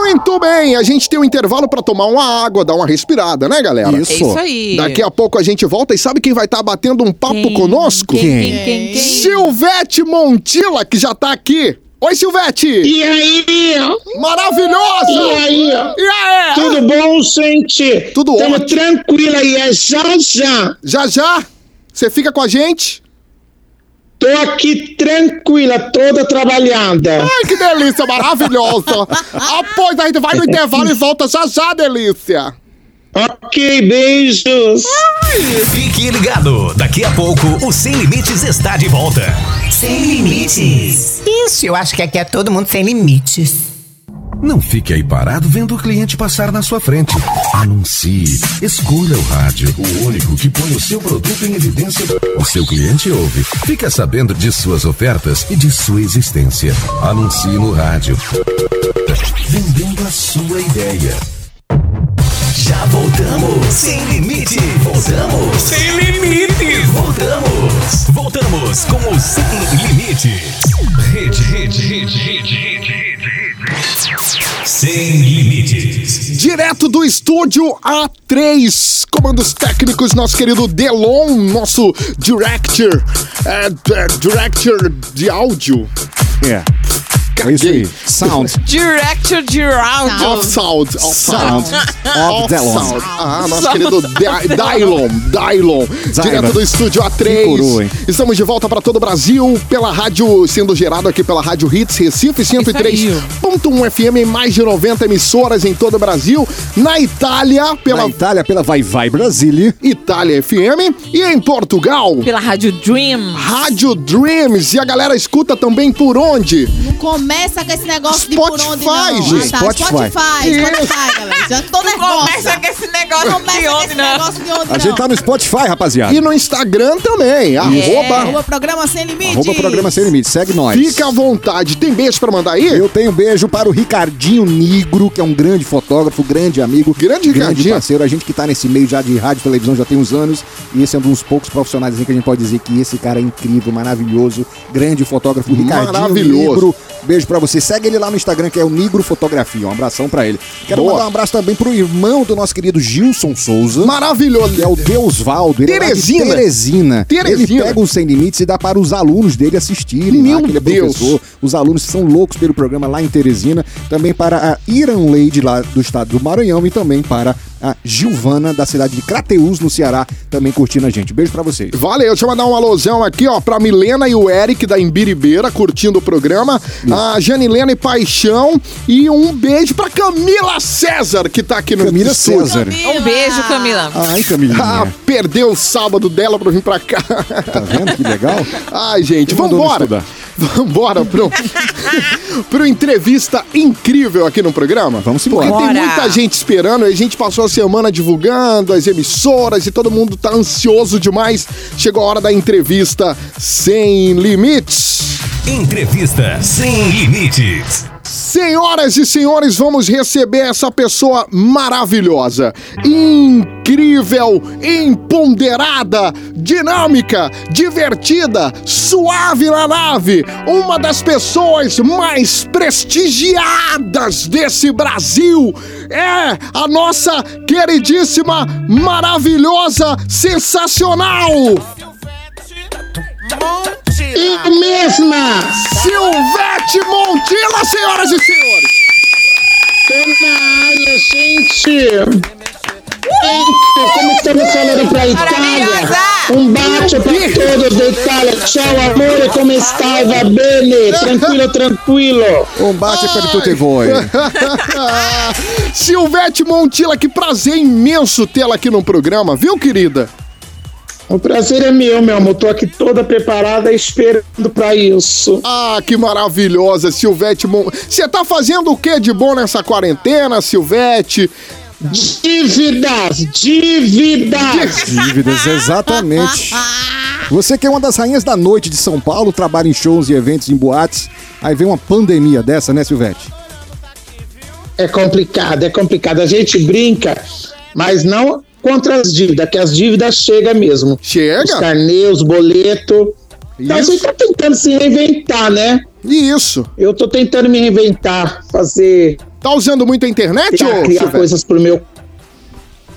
Muito bem, a gente tem um intervalo pra tomar uma água, dar uma respirada, né, galera? Isso. É isso aí. Daqui a pouco a gente volta e sabe quem vai estar batendo um papo Quem? conosco? Quem, quem, quem, quem? Silvete Montila, que já tá aqui. Oi, Silvete! E aí? Maravilhosa! E aí? E aí? Tudo bom, gente? Tudo Tamo ótimo. tranquilo aí, é já já. Já já? Você fica com a gente? Tô aqui tranquila, toda trabalhada. Ai, que delícia, maravilhosa! Após a gente vai no intervalo e volta já já, delícia! Ok, beijos. Fique ligado, daqui a pouco o Sem Limites está de volta. Sem limites. Isso, eu acho que aqui é todo mundo sem limites. Não fique aí parado vendo o cliente passar na sua frente. Anuncie. Escolha o rádio, o único que põe o seu produto em evidência. O seu cliente ouve. Fica sabendo de suas ofertas e de sua existência. Anuncie no rádio. Vendendo a sua ideia. Já voltamos. Sem limite. Voltamos. Sem limite. Voltamos. Voltamos com o Sem Limites. Rede, rede, rede, rede, rede, rede. Sem limites. Direto do estúdio A3, comandos técnicos, nosso querido Delon, nosso director, é, é, director de áudio. É. É isso aí. Sound. Director de áudio. Off sound. Off sound. Of Delon. sound. Ah, nosso querido Dylon. Dylon. Direto do estúdio Que coroa, A3. hein? Estamos de volta para todo o Brasil pela rádio, sendo gerado aqui pela Rádio Hits Recife 103.1 FM em mais de 90 emissoras em todo o Brasil. Na Itália, pela Na Itália, pela Vai Vai Brasília. Itália FM e em Portugal. Pela Rádio Dream. Rádio Dreams. E a galera escuta também por onde? Não começa com esse negócio de por onde não. Spotify, gente. Ah, tá. Spotify. Spotify, Spotify, galera. Já tô nervosa. Começa com esse negócio Começa de onde não. negócio de onde A não. gente tá no Spotify, rapaziada. E no Instagram também. Arroba. Arroba programa sem limites. Arroba Programa Sem Limites. Segue nós. Fica à vontade. Tem beijo pra mandar aí? Eu tenho beijo para o Ricardinho Nigro, que é um grande fotógrafo, grande amigo, Grande Ricardinho. parceiro. A gente que tá nesse meio já de rádio e televisão já tem uns anos, e esse é um dos poucos profissionais assim, que a gente pode dizer que esse cara é incrível, maravilhoso, grande fotógrafo, Ricardinho Maravilhoso. Nigro. Beijo pra você. Segue ele lá no Instagram, que é o Nigro Fotografia. Um abração pra ele. Quero Boa. mandar um abraço também pro irmão do nosso querido Gilson Souza. Maravilhoso. Que é o Deusvaldo. Ele é lá de Teresina. Teresina. Teresina. Ele pega o Sem Limites e dá para os alunos dele assistirem. Meu lá, que ele é Deus. professor. Os alunos são loucos pelo programa lá em Teresina. Também para a Iran Lady lá do estado do Maranhão e também para a Gilvana da cidade de Crateús, no Ceará, também curtindo a gente. Beijo pra vocês. Valeu, deixa eu mandar um alusão aqui, ó, pra Milena e o Eric da Imbiribeira, curtindo o programa. A Janilena e Paixão. E um beijo pra Camila César, que tá aqui no Camila estúdio. César. Um beijo, Camila. Ai, Camilinha. Ah, perdeu o sábado dela pra vir pra cá. Tá vendo que legal? Ai, gente, mandou me vambora. pro, pro entrevista incrível aqui no programa. Vamos Porque embora. tem Bora. muita gente esperando. A gente passou a semana divulgando as emissoras e todo mundo tá ansioso demais. Chegou a hora da entrevista sem limites. Entrevista Sem Limites. Senhoras e senhores, vamos receber essa pessoa maravilhosa, incrível, empoderada, dinâmica, divertida, suave na nave, uma das pessoas mais prestigiadas desse Brasil. É a nossa queridíssima, maravilhosa, sensacional Eu mesma. Silvete Montila, senhoras e senhores. Área, gente. Como estamos falando pra Itália, um bate pra todos da Itália. Tchau, amore, como estava? Bene, tranquilo, tranquilo. Um bate per tutti voi. Silvete Montila, que prazer imenso tê-la aqui no programa, viu, querida? O prazer é meu, meu amor. Tô aqui toda preparada, esperando pra isso. Ah, que maravilhosa, Silvete Mon... Você tá fazendo o que de bom nessa quarentena, Silvete? Dívidas, dívidas. Dívidas, exatamente. Você que é uma das rainhas da noite de São Paulo, trabalha em shows e eventos em boates, aí vem uma pandemia dessa, né, Silvete? É complicado, é complicado. A gente brinca, mas não contra as dívidas, que as dívidas chegam mesmo. Os Chega? carneiros, boleto. Então a Isso. gente tá tentando se reinventar, né? Isso. Eu tô tentando me reinventar, fazer, Tá usando muito a internet, criar, ô criar coisas pro meu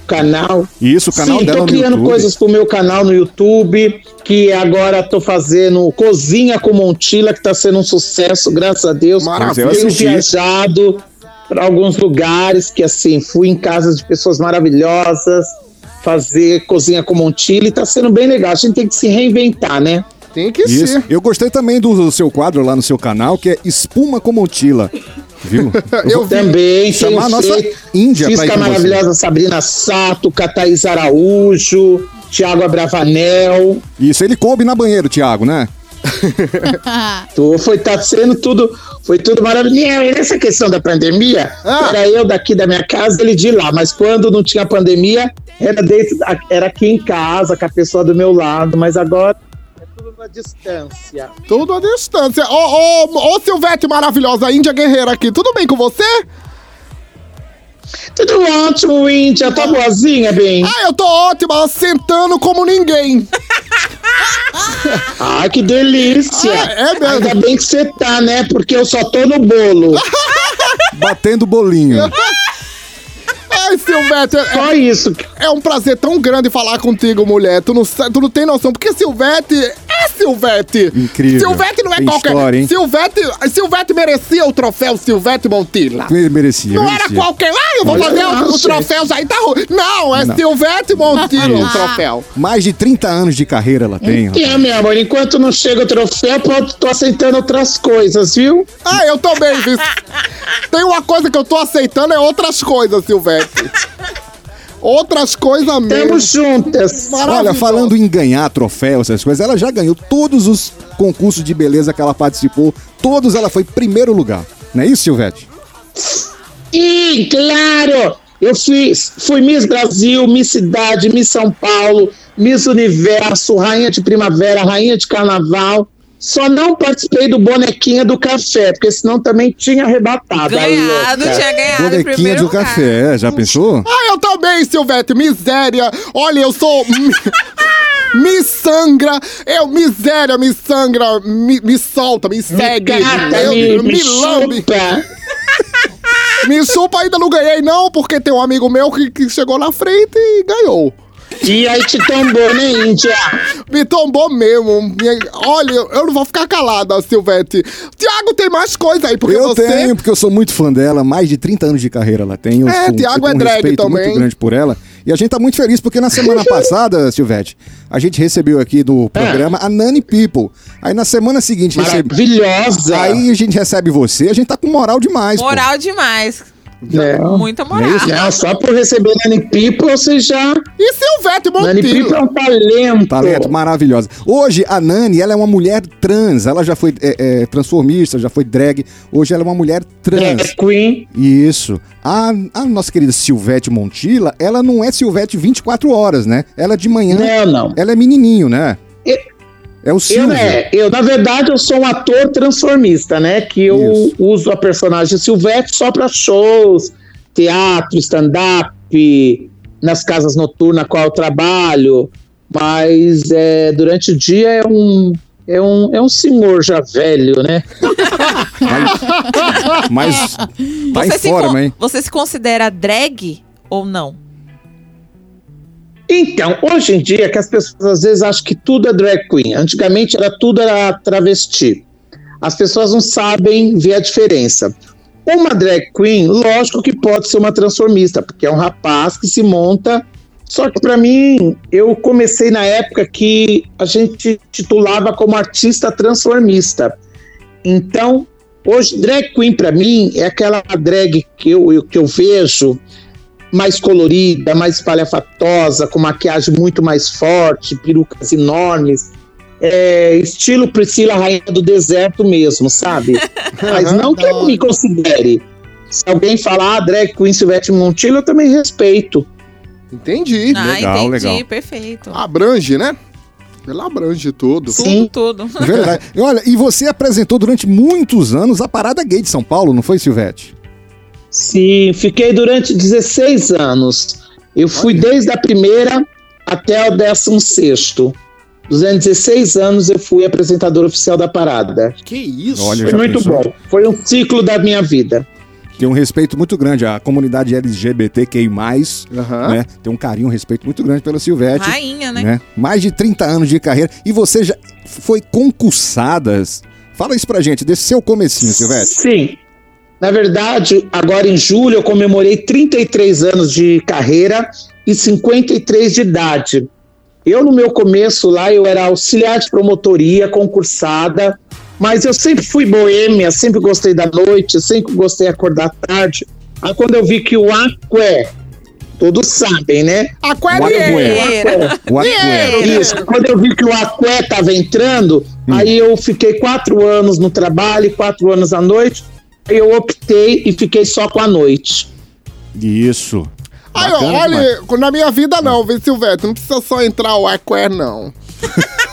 canal. Isso, o canal Sim, dela tô criando coisas pro meu canal no YouTube, que agora tô fazendo Cozinha com Montila, que tá sendo um sucesso, graças a Deus. Maravilha. Eu Tenho viajado para alguns lugares que assim, fui em casas de pessoas maravilhosas, fazer Cozinha com Montila e tá sendo bem legal. A gente tem que se reinventar, né? Tem que Isso. ser. Eu gostei também do seu quadro lá no seu canal, que é Espuma com Montila. viu? Eu vi. Também Chamar a nossa feito. Índia Fiz pra ir com a com você. maravilhosa Sabrina Sato, Thaís Araújo, Tiago Abravanel. Isso, ele coube na banheiro, Thiago, né? Tô, foi tá sendo tudo, foi tudo maravilhoso. E nessa questão da pandemia, Ah. era eu daqui da minha casa, ele de lá. Mas quando não tinha pandemia, era dentro, era aqui em casa, com a pessoa do meu lado. Mas agora é tudo na distância. Tudo à distância. Ô, ô, ô, Silvete maravilhosa, Índia Guerreira aqui. Tudo bem com você? Tudo ótimo, Índia. Tá boazinha, bem? Ah, eu tô ótima, sentando como ninguém. Ai, que delícia. Ah, é mesmo? Ainda bem que você tá, né? Porque eu só tô no bolo. Batendo bolinho. Ai, Silvete, é, Só isso. é um prazer tão grande falar contigo, mulher. Tu não, tu não tem noção, porque Silvete é Silvete. Incrível. Silvete não é Tem qualquer. história, hein? Silvete, Silvete merecia o troféu Silvete Montilla. Ele merecia. Não era merecia. qualquer. Ah, eu vou Olha fazer lá, o, o gente. troféu aí tá ruim. Não, é Não. Silvete Montilla o troféu. Mais de 30 anos de carreira ela tem. Rapaz. meu amor, enquanto não chega o troféu, eu tô aceitando outras coisas, viu? Ah, eu também, viu? Tem uma coisa que eu tô aceitando, é outras coisas, Silvete. Outras coisas mesmo. Tamo juntas. Olha, falando em ganhar troféu, essas coisas, ela já ganhou todos os concursos de beleza que ela participou. Todos ela foi primeiro lugar. Não é isso, Silvete? E, claro, eu fiz, fui Miss Brasil, Miss Cidade, Miss São Paulo, Miss Universo, Rainha de Primavera, Rainha de Carnaval. Só não participei do bonequinha do café, porque senão também tinha arrebatado. Ganhado, tinha ganhado Bonequinha do lugar. café, já pensou? Ah, eu também, Silvete, miséria. Olha, eu sou. Me sangra, eu, miséria, me sangra, me, me solta, me segue, Cata, eu, me, me me lambe. chupa. Me chupa ainda não ganhei, não, porque tem um amigo meu que, que chegou na frente e ganhou. E aí te tombou, né, Índia? Me tombou mesmo. Me- Olha, eu não vou ficar calada, Silvete. Tiago tem mais coisa aí, porque eu você. tenho, porque eu sou muito fã dela, mais de 30 anos de carreira ela tem. Eu É, sou, Thiago eu tenho é um drag respeito também. muito grande por ela. E a gente tá muito feliz, porque na semana passada, Silvete, a gente recebeu aqui no programa a Nani People. Aí na semana seguinte, recebe... Maravilhosa. aí a gente recebe você, a gente tá com moral demais. pô. Moral demais. Não. Muita moral. Não, só por receber Nani People, você já. E Silvete Nani People é um talento. Talento maravilhosa. Hoje, a Nani, ela é uma mulher trans. Ela já foi é, é, transformista, já foi drag. Hoje, ela é uma mulher trans. Drag Queen. Isso. A, a nossa querida Silvete Montilla, ela não é Silvete 24 horas, né? Ela é de manhã. Não, não. Ela é menininho, né? Eu- É o Eu, Silvio. é, eu, na verdade, eu sou um ator transformista, né? Que eu Isso. uso a personagem Silvete só para shows, teatro, stand-up, nas casas noturnas qual eu trabalho. Mas é, durante o dia é um, é, um, é um senhor já velho, né? Mas tá Você em se, forma, hein? você se considera drag ou não? Então, hoje em dia, que as pessoas às vezes acham que tudo é drag queen. Antigamente era tudo era travesti. As pessoas não sabem ver a diferença. Uma drag queen, lógico que pode ser uma transformista, porque é um rapaz que se monta. Só que para mim, eu comecei na época que a gente titulava como artista transformista. Então, hoje drag queen para mim é aquela drag que eu, que eu vejo mais colorida, mais espalhafatosa, com maquiagem muito mais forte, perucas enormes. É, estilo Priscila Rainha do Deserto mesmo, sabe? Mas não que eu me considere. Se alguém falar ah, drag queen Silvete Montillo, eu também respeito. Entendi. Ah, Legal, entendi. legal. Perfeito. Abrange, né? Ela abrange tudo. Sim. Tudo, tudo. Verdade. E Olha, e você apresentou durante muitos anos a Parada Gay de São Paulo, não foi, Silvete? Sim, fiquei durante 16 anos. Eu fui desde a primeira até o 16 Durante 16 anos eu fui apresentador oficial da parada. Que isso? Olha, Foi muito pensou? bom. Foi um ciclo da minha vida. Tem um respeito muito grande. A comunidade LGBTQI+, Aham. né? Tem um carinho, um respeito muito grande pela Silvete. Rainha, né? né? Mais de 30 anos de carreira. E você já foi concursada. Fala isso pra gente, desse seu comecinho, Silvete. Sim. Na verdade, agora em julho eu comemorei 33 anos de carreira e 53 de idade. Eu, no meu começo lá, eu era auxiliar de promotoria, concursada, Mas eu sempre fui boêmia, sempre gostei da noite, sempre gostei de acordar tarde. Aí quando eu vi que o Aqué, todos sabem, né? Aquarieira. O Aqué. Isso, quando eu vi que o Aqué tava entrando, aí eu fiquei quatro anos no trabalho, e quatro anos à noite, eu optei e fiquei só com a noite. Isso. Aí, olha, na minha vida não, viu, Silvete? Não precisa só entrar o Aquer, não.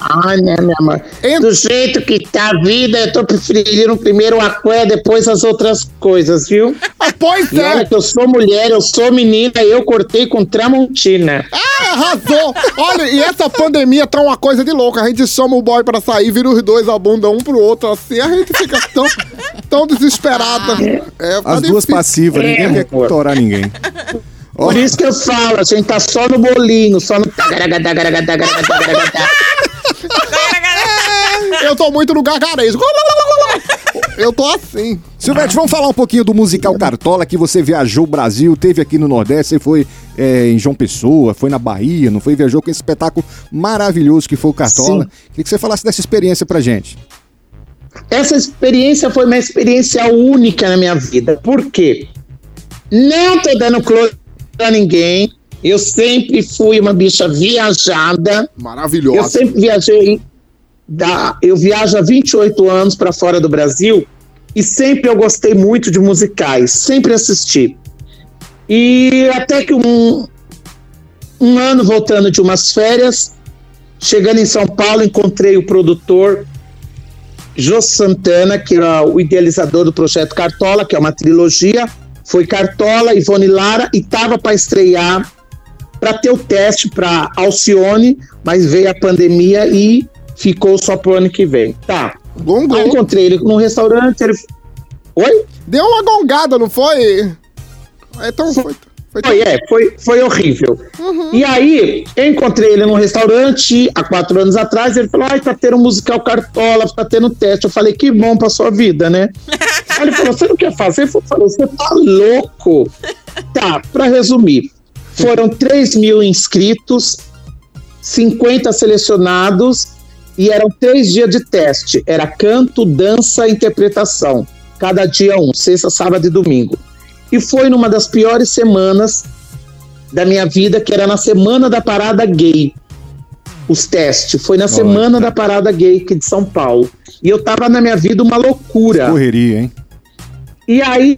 Ai, né, minha mãe? Do jeito que tá a vida, eu tô preferindo primeiro o Aqué, depois as outras coisas, viu? Ah, pois E olha é. que eu sou mulher, eu sou menina, e eu cortei com Tramontina. Ah, arrasou. Olha, e essa pandemia tá uma coisa de louco. A gente chama o boy pra sair, vira os dois a bunda um pro outro, assim, a gente fica tão, tão desesperada. É, tá As duas difícil. passivas, ninguém É, quer torar ninguém. Por isso que eu falo, a gente tá só no bolinho, só no. Eu tô muito no gargarejo. Eu tô assim. Silvete, vamos falar um pouquinho do musical Cartola, que você viajou o Brasil, teve aqui no Nordeste, você foi é, em João Pessoa, foi na Bahia, não foi? Viajou com esse espetáculo maravilhoso que foi o Cartola. Sim. Queria que você falasse dessa experiência pra gente. Essa experiência foi uma experiência única na minha vida. Por quê? Não tô dando close pra ninguém. Eu sempre fui uma bicha viajada. Eu Maravilhosa. sempre viajei. Da, eu viajo há 28 anos para fora do Brasil e sempre eu gostei muito de musicais, sempre assisti. E até que um, um ano voltando de umas férias, chegando em São Paulo, encontrei o produtor Jô Santana, que era o idealizador do projeto Cartola, que é uma trilogia. Foi Cartola, Ivone Lara e estava para estrear para ter o teste para Alcione, mas veio a pandemia e ficou só pro ano que vem. Tá. Aí Gongou. encontrei ele num restaurante, ele. Oi? Deu uma gongada, não foi? Então foi. foi Foi, é, foi, foi horrível. E aí, eu encontrei ele num restaurante há quatro anos atrás. Ele falou: Ai, tá tendo um musical cartola, tá tendo teste. Eu falei: Que bom pra sua vida, né? aí ele falou: Você não quer fazer? Eu falei: Você tá louco? Tá, pra resumir, foram 3 mil inscritos, 50 selecionados e eram três dias de teste. Era canto, dança e interpretação. Cada dia um, sexta, sábado e domingo. E foi numa das piores semanas da minha vida, que era na semana da parada gay. Os testes. Foi na semana da parada gay aqui de São Paulo. E eu tava na minha vida uma loucura. Correria, hein? E aí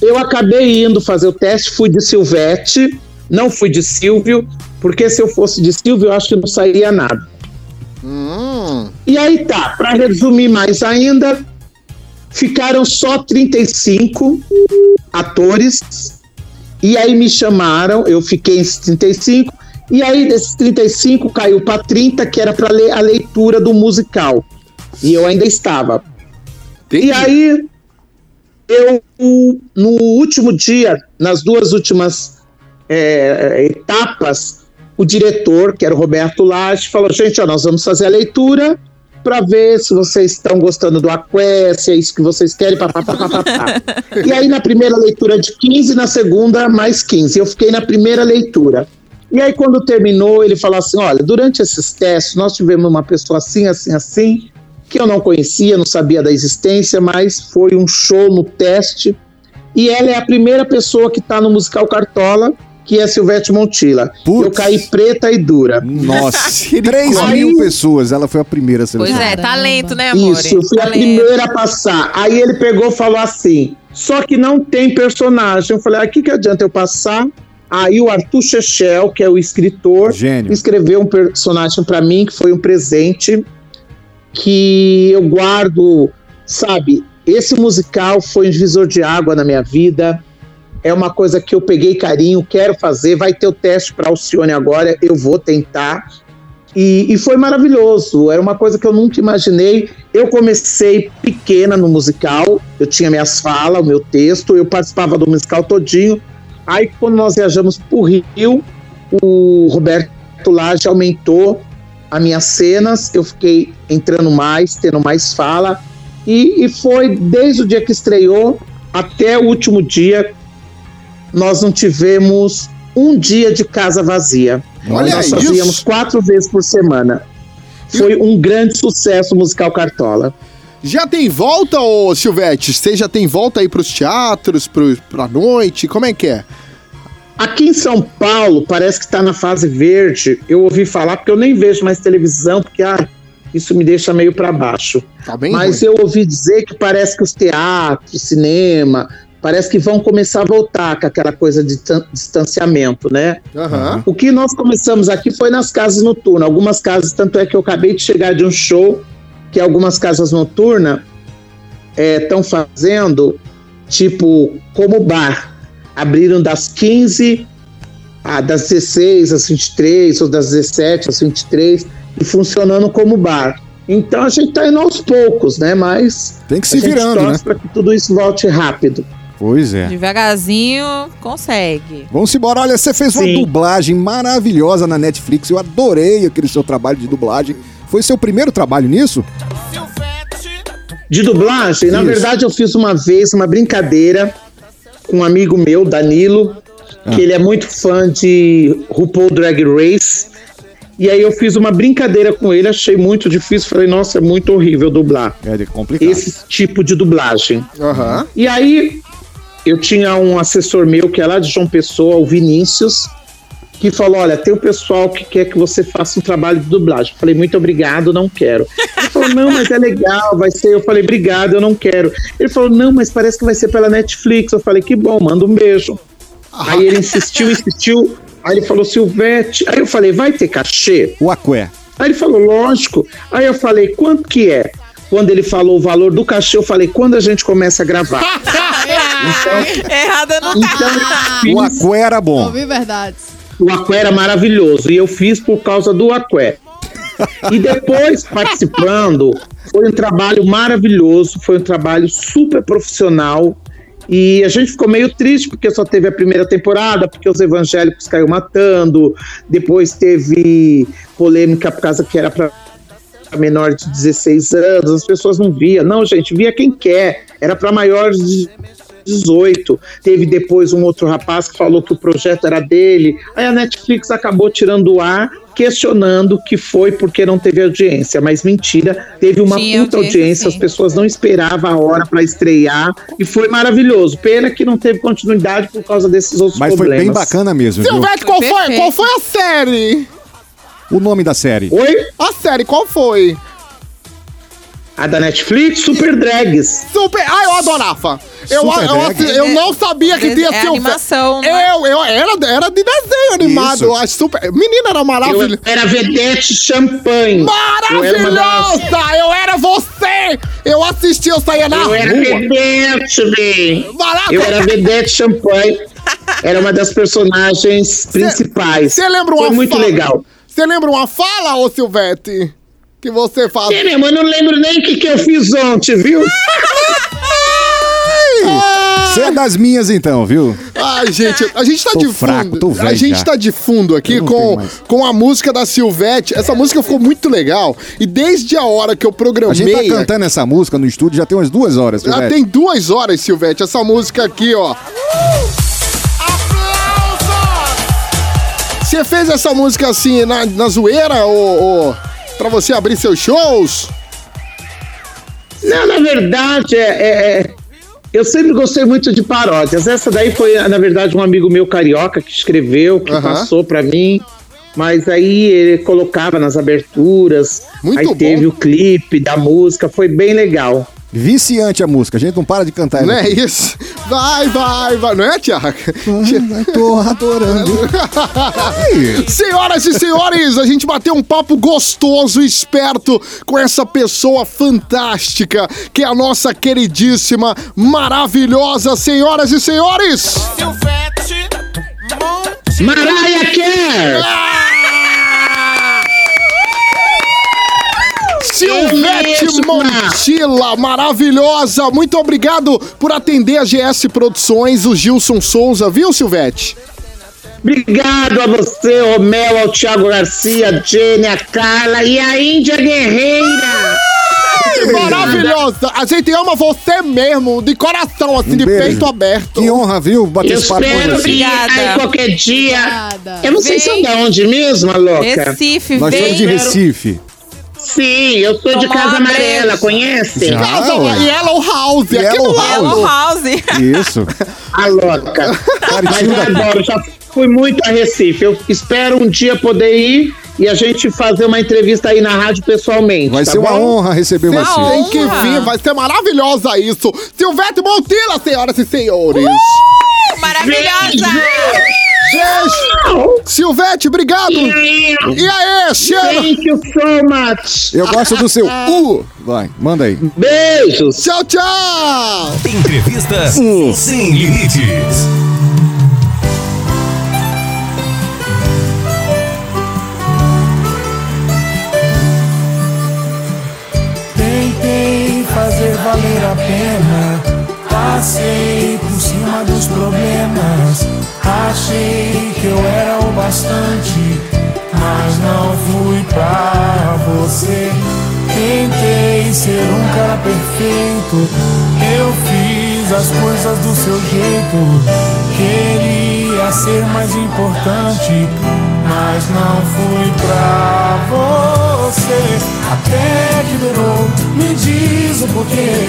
eu acabei indo fazer o teste, fui de Silvete, não fui de Silvio, porque se eu fosse de Silvio, eu acho que não sairia nada. Hum. E aí tá, para resumir mais ainda, ficaram só 35 atores. E aí me chamaram, eu fiquei em 35. E aí desses 35 caiu para 30, que era para ler a leitura do musical. E eu ainda estava. E aí eu no último dia, nas duas últimas é, etapas, o diretor, que era o Roberto Lage, falou: gente, ó, nós vamos fazer a leitura para ver se vocês estão gostando do Aqué, se é isso que vocês querem, e aí, na primeira leitura de 15, na segunda, mais 15. Eu fiquei na primeira leitura. E aí, quando terminou, ele falou assim: olha, durante esses testes, nós tivemos uma pessoa assim, assim, assim, que eu não conhecia, não sabia da existência, mas foi um show no teste. E ela é a primeira pessoa que está no musical Cartola, que é Silvete Montilla. Eu caí preta e dura. Nossa, 3 mil pessoas, ela foi a primeira a Pois selecionada. é, talento, né, amor? Isso, eu fui a Talento. primeira a passar. Aí ele pegou e falou assim: só que não tem personagem. Eu falei: ah, que, que adianta eu passar? Aí o Arthur Chechel, que é o escritor, escreveu um personagem para mim, que foi um presente que eu guardo, sabe? Esse musical foi um divisor de água na minha vida. É uma coisa que eu peguei carinho, quero fazer. Vai ter o teste para Alcione agora, eu vou tentar. E, e foi maravilhoso. Era uma coisa que eu nunca imaginei. Eu comecei pequena no musical, eu tinha minhas falas, o meu texto, eu participava do musical todinho. Aí, quando nós viajamos para o Rio, o Roberto Lage aumentou as minhas cenas, eu fiquei entrando mais, tendo mais fala. E, e foi desde o dia que estreou até o último dia, nós não tivemos um dia de casa vazia. Olha nós isso. fazíamos quatro vezes por semana. Foi um grande sucesso musical Cartola. Já tem volta, ô Silvete? Você já tem volta aí pros teatros, pro, pra noite? Como é que é? Aqui em São Paulo, parece que está na fase verde. Eu ouvi falar, porque eu nem vejo mais televisão, porque ah, isso me deixa meio para baixo. Tá bem Mas ruim. eu ouvi dizer que parece que os teatros, cinema, parece que vão começar a voltar com aquela coisa de tan- distanciamento, né? Aham. O que nós começamos aqui foi nas casas noturnas. Algumas casas, tanto é que eu acabei de chegar de um show que algumas casas noturnas estão fazendo, tipo, como bar. Abriram das 15 a, das 16 às 23, ou das 17 às 23, e funcionando como bar. Então a gente tá indo aos poucos, né? Mas Tem que se a gente virando, torce né? para que tudo isso volte rápido. Pois é. Devagarzinho, consegue. Vamos embora. Olha, você fez uma Sim. dublagem maravilhosa na Netflix. Eu adorei aquele seu trabalho de dublagem. Foi seu primeiro trabalho nisso? De dublagem, na Isso. verdade, eu fiz uma vez uma brincadeira com um amigo meu, Danilo, Ah. que ele é muito fã de RuPaul Drag Race. E aí eu fiz uma brincadeira com ele, achei muito difícil. Falei, nossa, é muito horrível dublar É complicado. esse tipo de dublagem. Aham. E aí eu tinha um assessor meu que é lá de João Pessoa, o Vinícius, que falou: Olha, tem o pessoal que quer que você faça um trabalho de dublagem. Eu falei, muito obrigado, não quero. Ele falou, não, mas é legal, vai ser. Eu falei, obrigado, eu não quero. Ele falou, não, mas parece que vai ser pela Netflix. Eu falei, que bom, manda um beijo. Aí ele insistiu, insistiu. Aí ele falou, Silvete. Aí eu falei, vai ter cachê? O Aqué. Aí ele falou, lógico. Aí eu falei, quanto que é? Quando ele falou o valor do cachê, eu falei, quando a gente começa a gravar? então, Errada não tá. então O fiz, Aqué era bom. Ouvi verdades. O Aqué era maravilhoso. E eu fiz por causa do Aqué. E depois, participando, foi um trabalho maravilhoso, foi um trabalho super profissional. E a gente ficou meio triste porque só teve a primeira temporada, porque os evangélicos caiu matando. Depois teve polêmica por causa que era para menor de 16 anos, as pessoas não via. Não, gente, via quem quer. Era para maiores de 18. Teve depois um outro rapaz que falou que o projeto era dele. Aí a Netflix acabou tirando do ar, questionando que foi porque não teve audiência. Mas mentira, teve uma Tinha puta audiência, audiência, as pessoas não esperavam a hora para estrear e foi maravilhoso. Pena que não teve continuidade por causa desses outros Mas foi problemas. bem bacana mesmo, viu? Silvete, qual foi, qual foi a série? O nome da série. Oi? A série, qual foi? A da Netflix, Super Drags. Super. Ah, eu adorava. Eu, Super eu, assi- eu não sabia que tinha é Silvete. animação, não é? Eu, eu era, era de desenho animado. Isso. A super. Menina, era Eu maravilhosa. era Vedete Champanhe. Eu era Maravilhosa! Eu era você! Eu assisti, eu saía na Eu era rua. Vedete, bem. Maravilhosa! Eu era Vedete Champanhe. Era uma das personagens principais. Você lembra uma Foi muito fala- legal. Você lembra uma fala, ô Silvete? Que você faz. É, meu, eu não lembro nem o que, que eu fiz ontem, viu? Você é das minhas então, viu? Ai, gente, a gente tá Tô de fraco, fundo. tô velho a gente já. tá de fundo aqui com, com a música da Silvete. Essa música ficou muito legal. E desde a hora que eu A programei. gente tá cantando essa música no estúdio já tem umas duas horas, Já Silvete. tem duas horas, Silvete, essa música aqui, ó. Você fez essa música assim na, na zoeira, ou, ou pra você abrir seus shows? Não, na verdade, é, é- é- eu sempre gostei muito de paródias. Essa daí foi, na verdade, um amigo meu carioca que escreveu, que passou pra mim. Mas aí ele colocava nas aberturas. Muito aí bom. teve o clipe da música, foi bem legal. Viciante a música, a gente não para de cantar. Não ela é aqui. isso? Vai, vai, vai. Não é, Tiago? Tô adorando. Senhoras e senhores, a gente bateu um papo gostoso, esperto, com essa pessoa fantástica, que é a nossa queridíssima, maravilhosa, senhoras e senhores! Mariah Carey! Silvete mesma. Montila, maravilhosa! Muito obrigado por atender a GS Produções, o Gilson Souza, viu, Silvete? Obrigado a você, Romel, ao Thiago Garcia, a Jenny, a Carla e a Índia Guerreira. Maravilhosa! A gente ama você mesmo, de coração, assim, Um de beijo. peito aberto. Que honra, viu? Bater Eu esse papo com espero você. que Obrigada. aí qualquer dia. Nada. Eu não sei se Vem. são de onde mesmo, a louca. Recife, Nós vem. somos de Recife. Sim, eu sou de Casa uma Amarela, conhece? Já. Casa Ah, ué. Yellow House, aqui Yellow do House. lado. Yellow House. Isso. A louca. Mas eu adoro, já fui muito a Recife. Eu espero um dia poder ir e a gente fazer uma entrevista aí na rádio pessoalmente. Vai tá ser uma bom? honra receber Vocês você. têm que vir, vai ser maravilhosa isso. Silvete Montila, senhoras e senhores. Maravilhosa. Beijo. Silvete, obrigado. E aí? Chama. Thank you so much. Eu gosto do seu U. Vai, manda aí. Beijos. Tchau, tchau. Entrevistas sem limites. Achei que eu era o bastante, mas não fui pra você. Tentei ser um cara perfeito. Eu fiz as coisas do seu jeito. Queria ser mais importante, mas não fui pra você. Até que durou, me diz o porquê.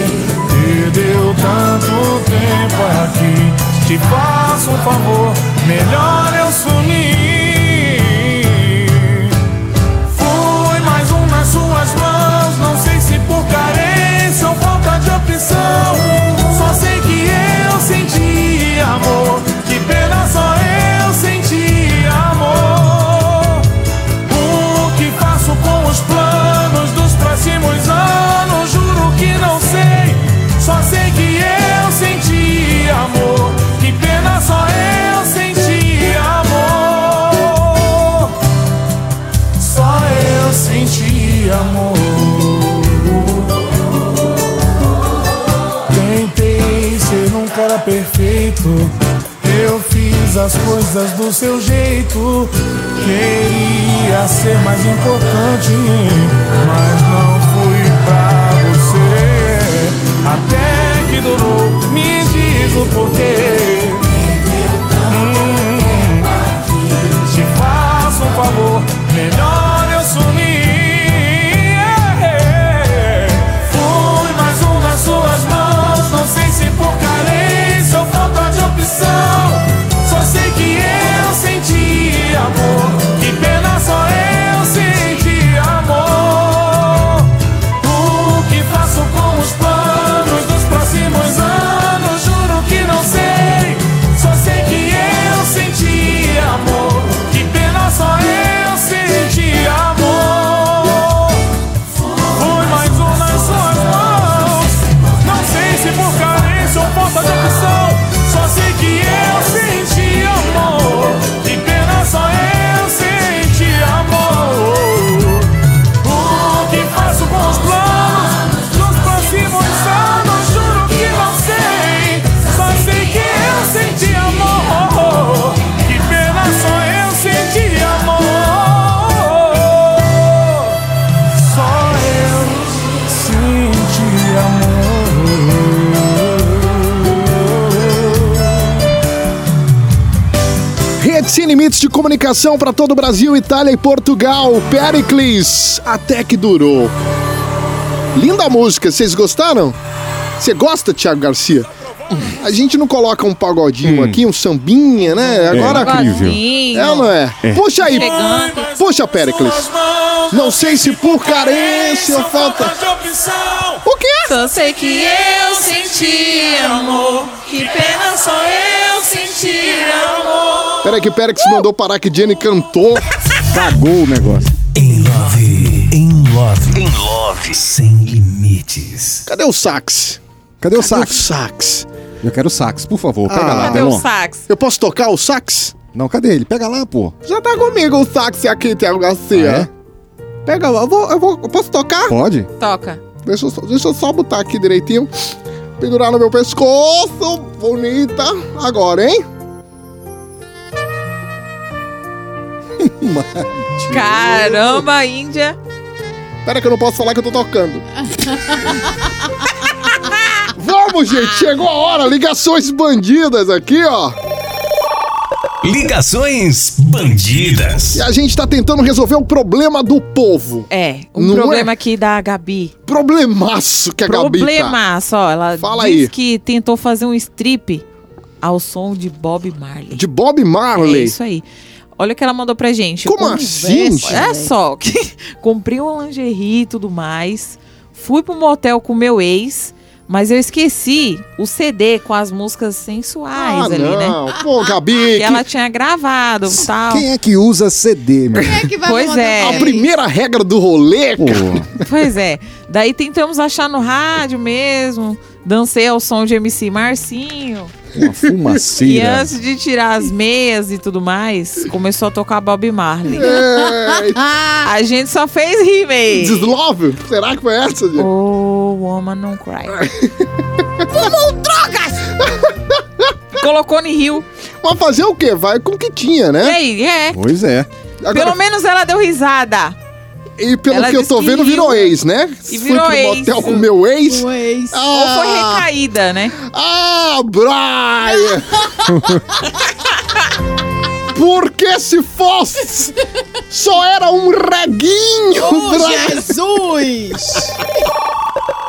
Perdeu tanto tempo aqui. Te faço um favor, melhor eu sumir. As coisas do seu jeito. Queria ser mais importante, mas não fui pra você. Até que durou, me diz o porquê. Comunicação para todo o Brasil, Itália e Portugal. Pericles, até que durou. Linda música, vocês gostaram? Você gosta, Thiago Garcia? A gente não coloca um pagodinho aqui, um sambinha, né? Agora. incrível. É ou não é? Puxa aí. Chegando. Puxa, Pericles. Não sei se por carência ou falta. O quê? Só sei que eu senti amor. Que pena só eu senti amor. Peraí que Pericles mandou parar que Jenny cantou. Cagou o negócio. Em love, em love, em love, sem limites. Cadê o sax? Cadê o O sax? sax. Eu quero o sax, por favor. Pega Ah. lá, Cadê o sax? Eu posso tocar o sax? Não, cadê ele? Pega lá, pô. Já tá comigo o sax aqui, Thiago Garcia. Pega lá, eu vou, eu vou. eu Posso tocar? Pode? Toca. Deixa eu, só, deixa eu só botar aqui direitinho. Pendurar no meu pescoço. Bonita. Agora, hein? Caramba, Índia. Pera que eu não posso falar que eu tô tocando. Vamos, gente. Chegou a hora. Ligações bandidas aqui, ó. Ligações bandidas. E a gente tá tentando resolver o problema do povo. É, um Não problema é? aqui da Gabi. Problemaço que a Gabi tá. Problemaço, ó. Ela Fala disse aí. que tentou fazer um strip ao som de Bob Marley. De Bob É Marley. isso aí. Olha o que ela mandou pra gente. Como Com- assim? É só, que comprei um lingerie e tudo mais. Fui pro motel com meu ex, mas eu esqueci o CD com as músicas sensuais Ah, ali, né? não. Pô, Gabi. Que que- ela tinha gravado e tal. Quem é que usa CD, meu? Quem é que vai Pois é. A primeira regra do rolê, Pô. Pois é. Daí tentamos achar no rádio mesmo. Dancei ao som de MC Marcinho. Uma E antes de tirar as meias e tudo mais, começou a tocar Bob Marley. É, A gente só fez remake. Deslove? Será que foi essa, gente? Oh, woman não cry. Fumou drogas! Colocou no rio. Mas fazer o quê? Vai com o que tinha, E né? aí, é. Pois é. Agora, Pelo menos ela deu risada. E pelo ela que eu tô vendo, virou ex, né? E Fui virou pro ex. motel com meu ex. O ex. Ou foi Ah, recaída, né? ah Brian! Porque se fosse, só era um reguinho, Oh, Brian. Jesus!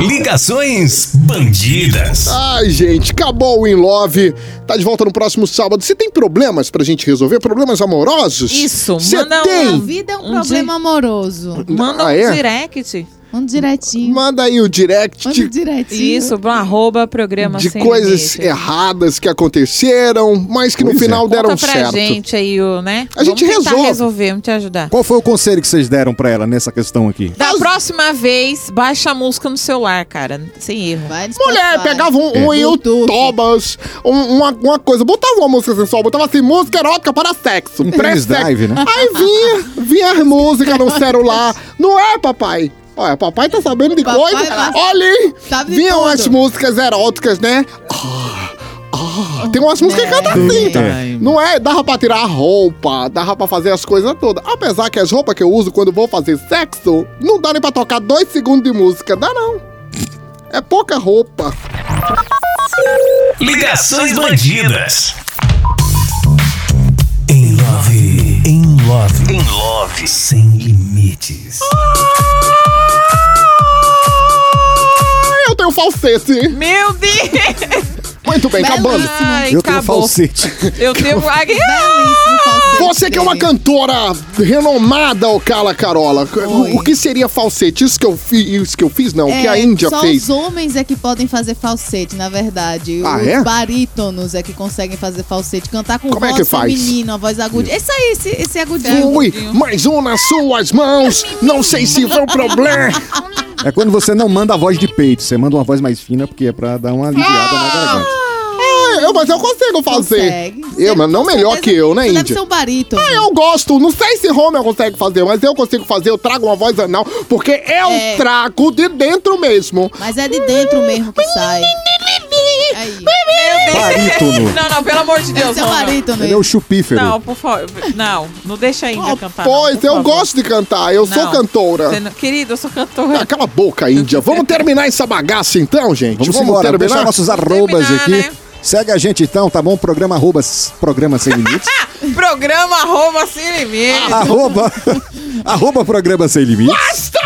Ligações bandidas. Ai, gente, acabou o In Love. Tá de volta no próximo sábado. Você tem problemas pra gente resolver? Problemas amorosos? Isso, Cê manda tem? A um, vida é um, Um problema amoroso. manda Ah, um é? direct. Um direitinho. Manda aí o direct Manda de, um direitinho. Isso, pro arroba programa de sem coisas limite. erradas que aconteceram, mas que no Pois é. final deram Conta pra certo. gente aí, o, né? A gente vamos tentar resolve. resolver, vamos te ajudar. Qual foi o conselho que vocês deram pra ela nessa questão aqui? Da próxima vez, baixa a música no celular, cara. Sem erro. Vai Mulher, pegava um, É. um Bluetooth. YouTubers, um- uma, uma coisa, botava uma música sensual, botava assim, música erótica para sexo. Um pré-sexo. pendrive, né? Aí vinha, vinha as músicas no celular. Não é, papai? Olha, papai tá sabendo de Papai coisa. vai- Olha aí. Vinham tudo. as músicas eróticas, né? Ah, ah. Tem umas músicas que cantam assim. É. Não é? Dava pra tirar a roupa, dava pra fazer as coisas todas. Apesar que as roupas que eu uso quando vou fazer sexo, não dá nem pra tocar dois segundos de música. Dá não. É pouca roupa. Ligações bandidas. Em love, em love, em love, sem limites. Eu tenho falsete. Meu Deus! Muito bem, acabando. Ai, eu tenho acabou. falsete. Eu tenho. Belíssimo falsete Você que é uma cantora renomada, ô Carla Carola, o, o que seria falsete? Isso que eu, fi, isso que eu fiz, não, o que É, a Índia só fez. os homens é que podem fazer falsete, na verdade. Ah, os é? barítonos é que conseguem fazer falsete. Cantar com Como é voz que faz? feminina, voz aguda. Esse aí, esse, esse agudinho. Ui, mais um nas suas mãos. Não sei se foi o problema. É quando você não manda a voz de peito, você manda uma voz mais fina, porque é pra dar uma aliviada na garganta. Eu, mas eu consigo fazer. Consegue. Eu, mas não melhor que eu, né, você Deve ser um barítono. Ah, eu gosto. Não sei se Romeu consegue fazer, mas eu consigo fazer. Eu trago uma voz anal, porque eu É. trago de dentro mesmo. Mas é de dentro mesmo que sai. Aí. Barítono. Não, não, pelo amor de Deus. Esse é o não, não. barítono. Ele é o chupífero. Não, por favor. Não, não deixa a Índia Ah, cantar. não, pois, por eu favor. gosto de cantar. Eu sou Não. cantora. Você não- Querido, eu sou cantora. Ah, Cala a boca, Índia. Vamos terminar essa bagaça então, gente? Vamos, embora, vou deixar nossos arrobas terminar, aqui. né? Segue a gente então, tá bom? Programa arroba, programa sem limites. Programa arroba sem limite. arroba, arroba programa sem limites.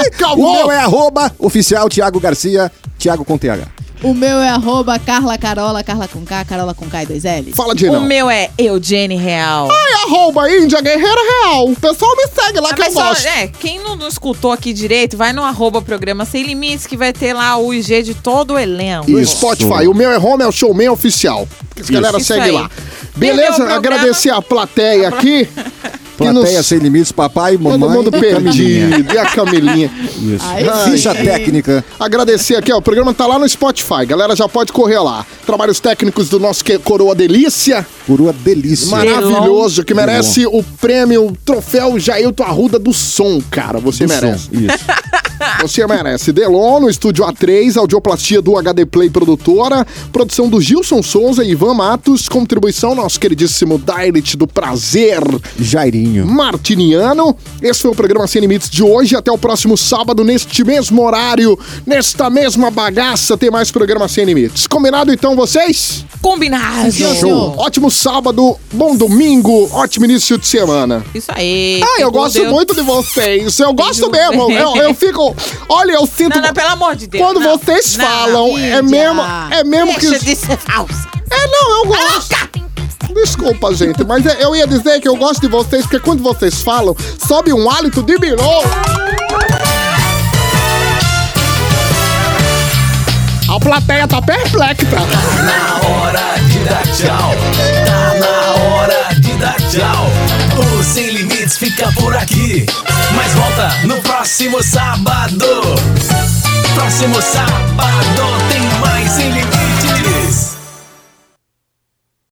O Acabou. meu é arroba oficial Thiago Garcia, Thiago com TH. O meu é arroba Carla Carola, Carla com K, Carola com K e dois L. Fala de O meu é Eugene Real. Ai, arroba Índia Guerreira Real. O pessoal me segue lá Ah, que eu só- gosto. é, quem não, não escutou aqui direito, vai no arroba programa Sem Limites, que vai ter lá o IG de todo o elenco. No Isso. Spotify. O meu é Romeu Showman Oficial. As galera Isso segue aí. lá. Beleza? Agradecer a plateia aqui. que nos- Plateia sem limites, papai, mamãe. Todo mundo perdido. E a Camilinha. Isso. Ai, Ai, Ficha sim. técnica. Agradecer aqui, ó. O programa tá lá no Spotify. Galera já pode correr lá. Trabalhos técnicos do nosso que- Coroa Delícia. Coroa delícia. Maravilhoso. Que merece o prêmio, o troféu Jailton Arruda do som, cara. Você Do merece. som, Isso. Você merece. Delon no estúdio A3, audioplastia do HD Play Produtora, produção do Gilson Souza e Ivan Matos, contribuição nosso queridíssimo Direct do Prazer, Jairinho. Martiniano. Esse foi o programa Sem Limites de hoje. Até o próximo sábado, neste mesmo horário, nesta mesma bagaça, tem mais programa Sem Limites. Combinado então, vocês? Combinado. Show. Ótimo sábado, bom domingo, ótimo início de semana. Isso aí. Ah, eu gosto Deus. muito de vocês. Eu gosto Deus. mesmo. Eu, eu fico. Olha, eu sinto. Não, não, pelo amor de Deus. Quando não. vocês Não. falam, é mesmo, é mesmo Deixa que. de ser falsa. É, não, eu gosto. Desculpa, gente, mas é- eu ia dizer que eu gosto de vocês, porque quando vocês falam, sobe um hálito de bilhão. A plateia tá perplexa. Na hora de dar tchau. Tá na hora de dar tchau. O Sem Limites fica por aqui. Mas volta no próximo sábado. Próximo sábado tem mais.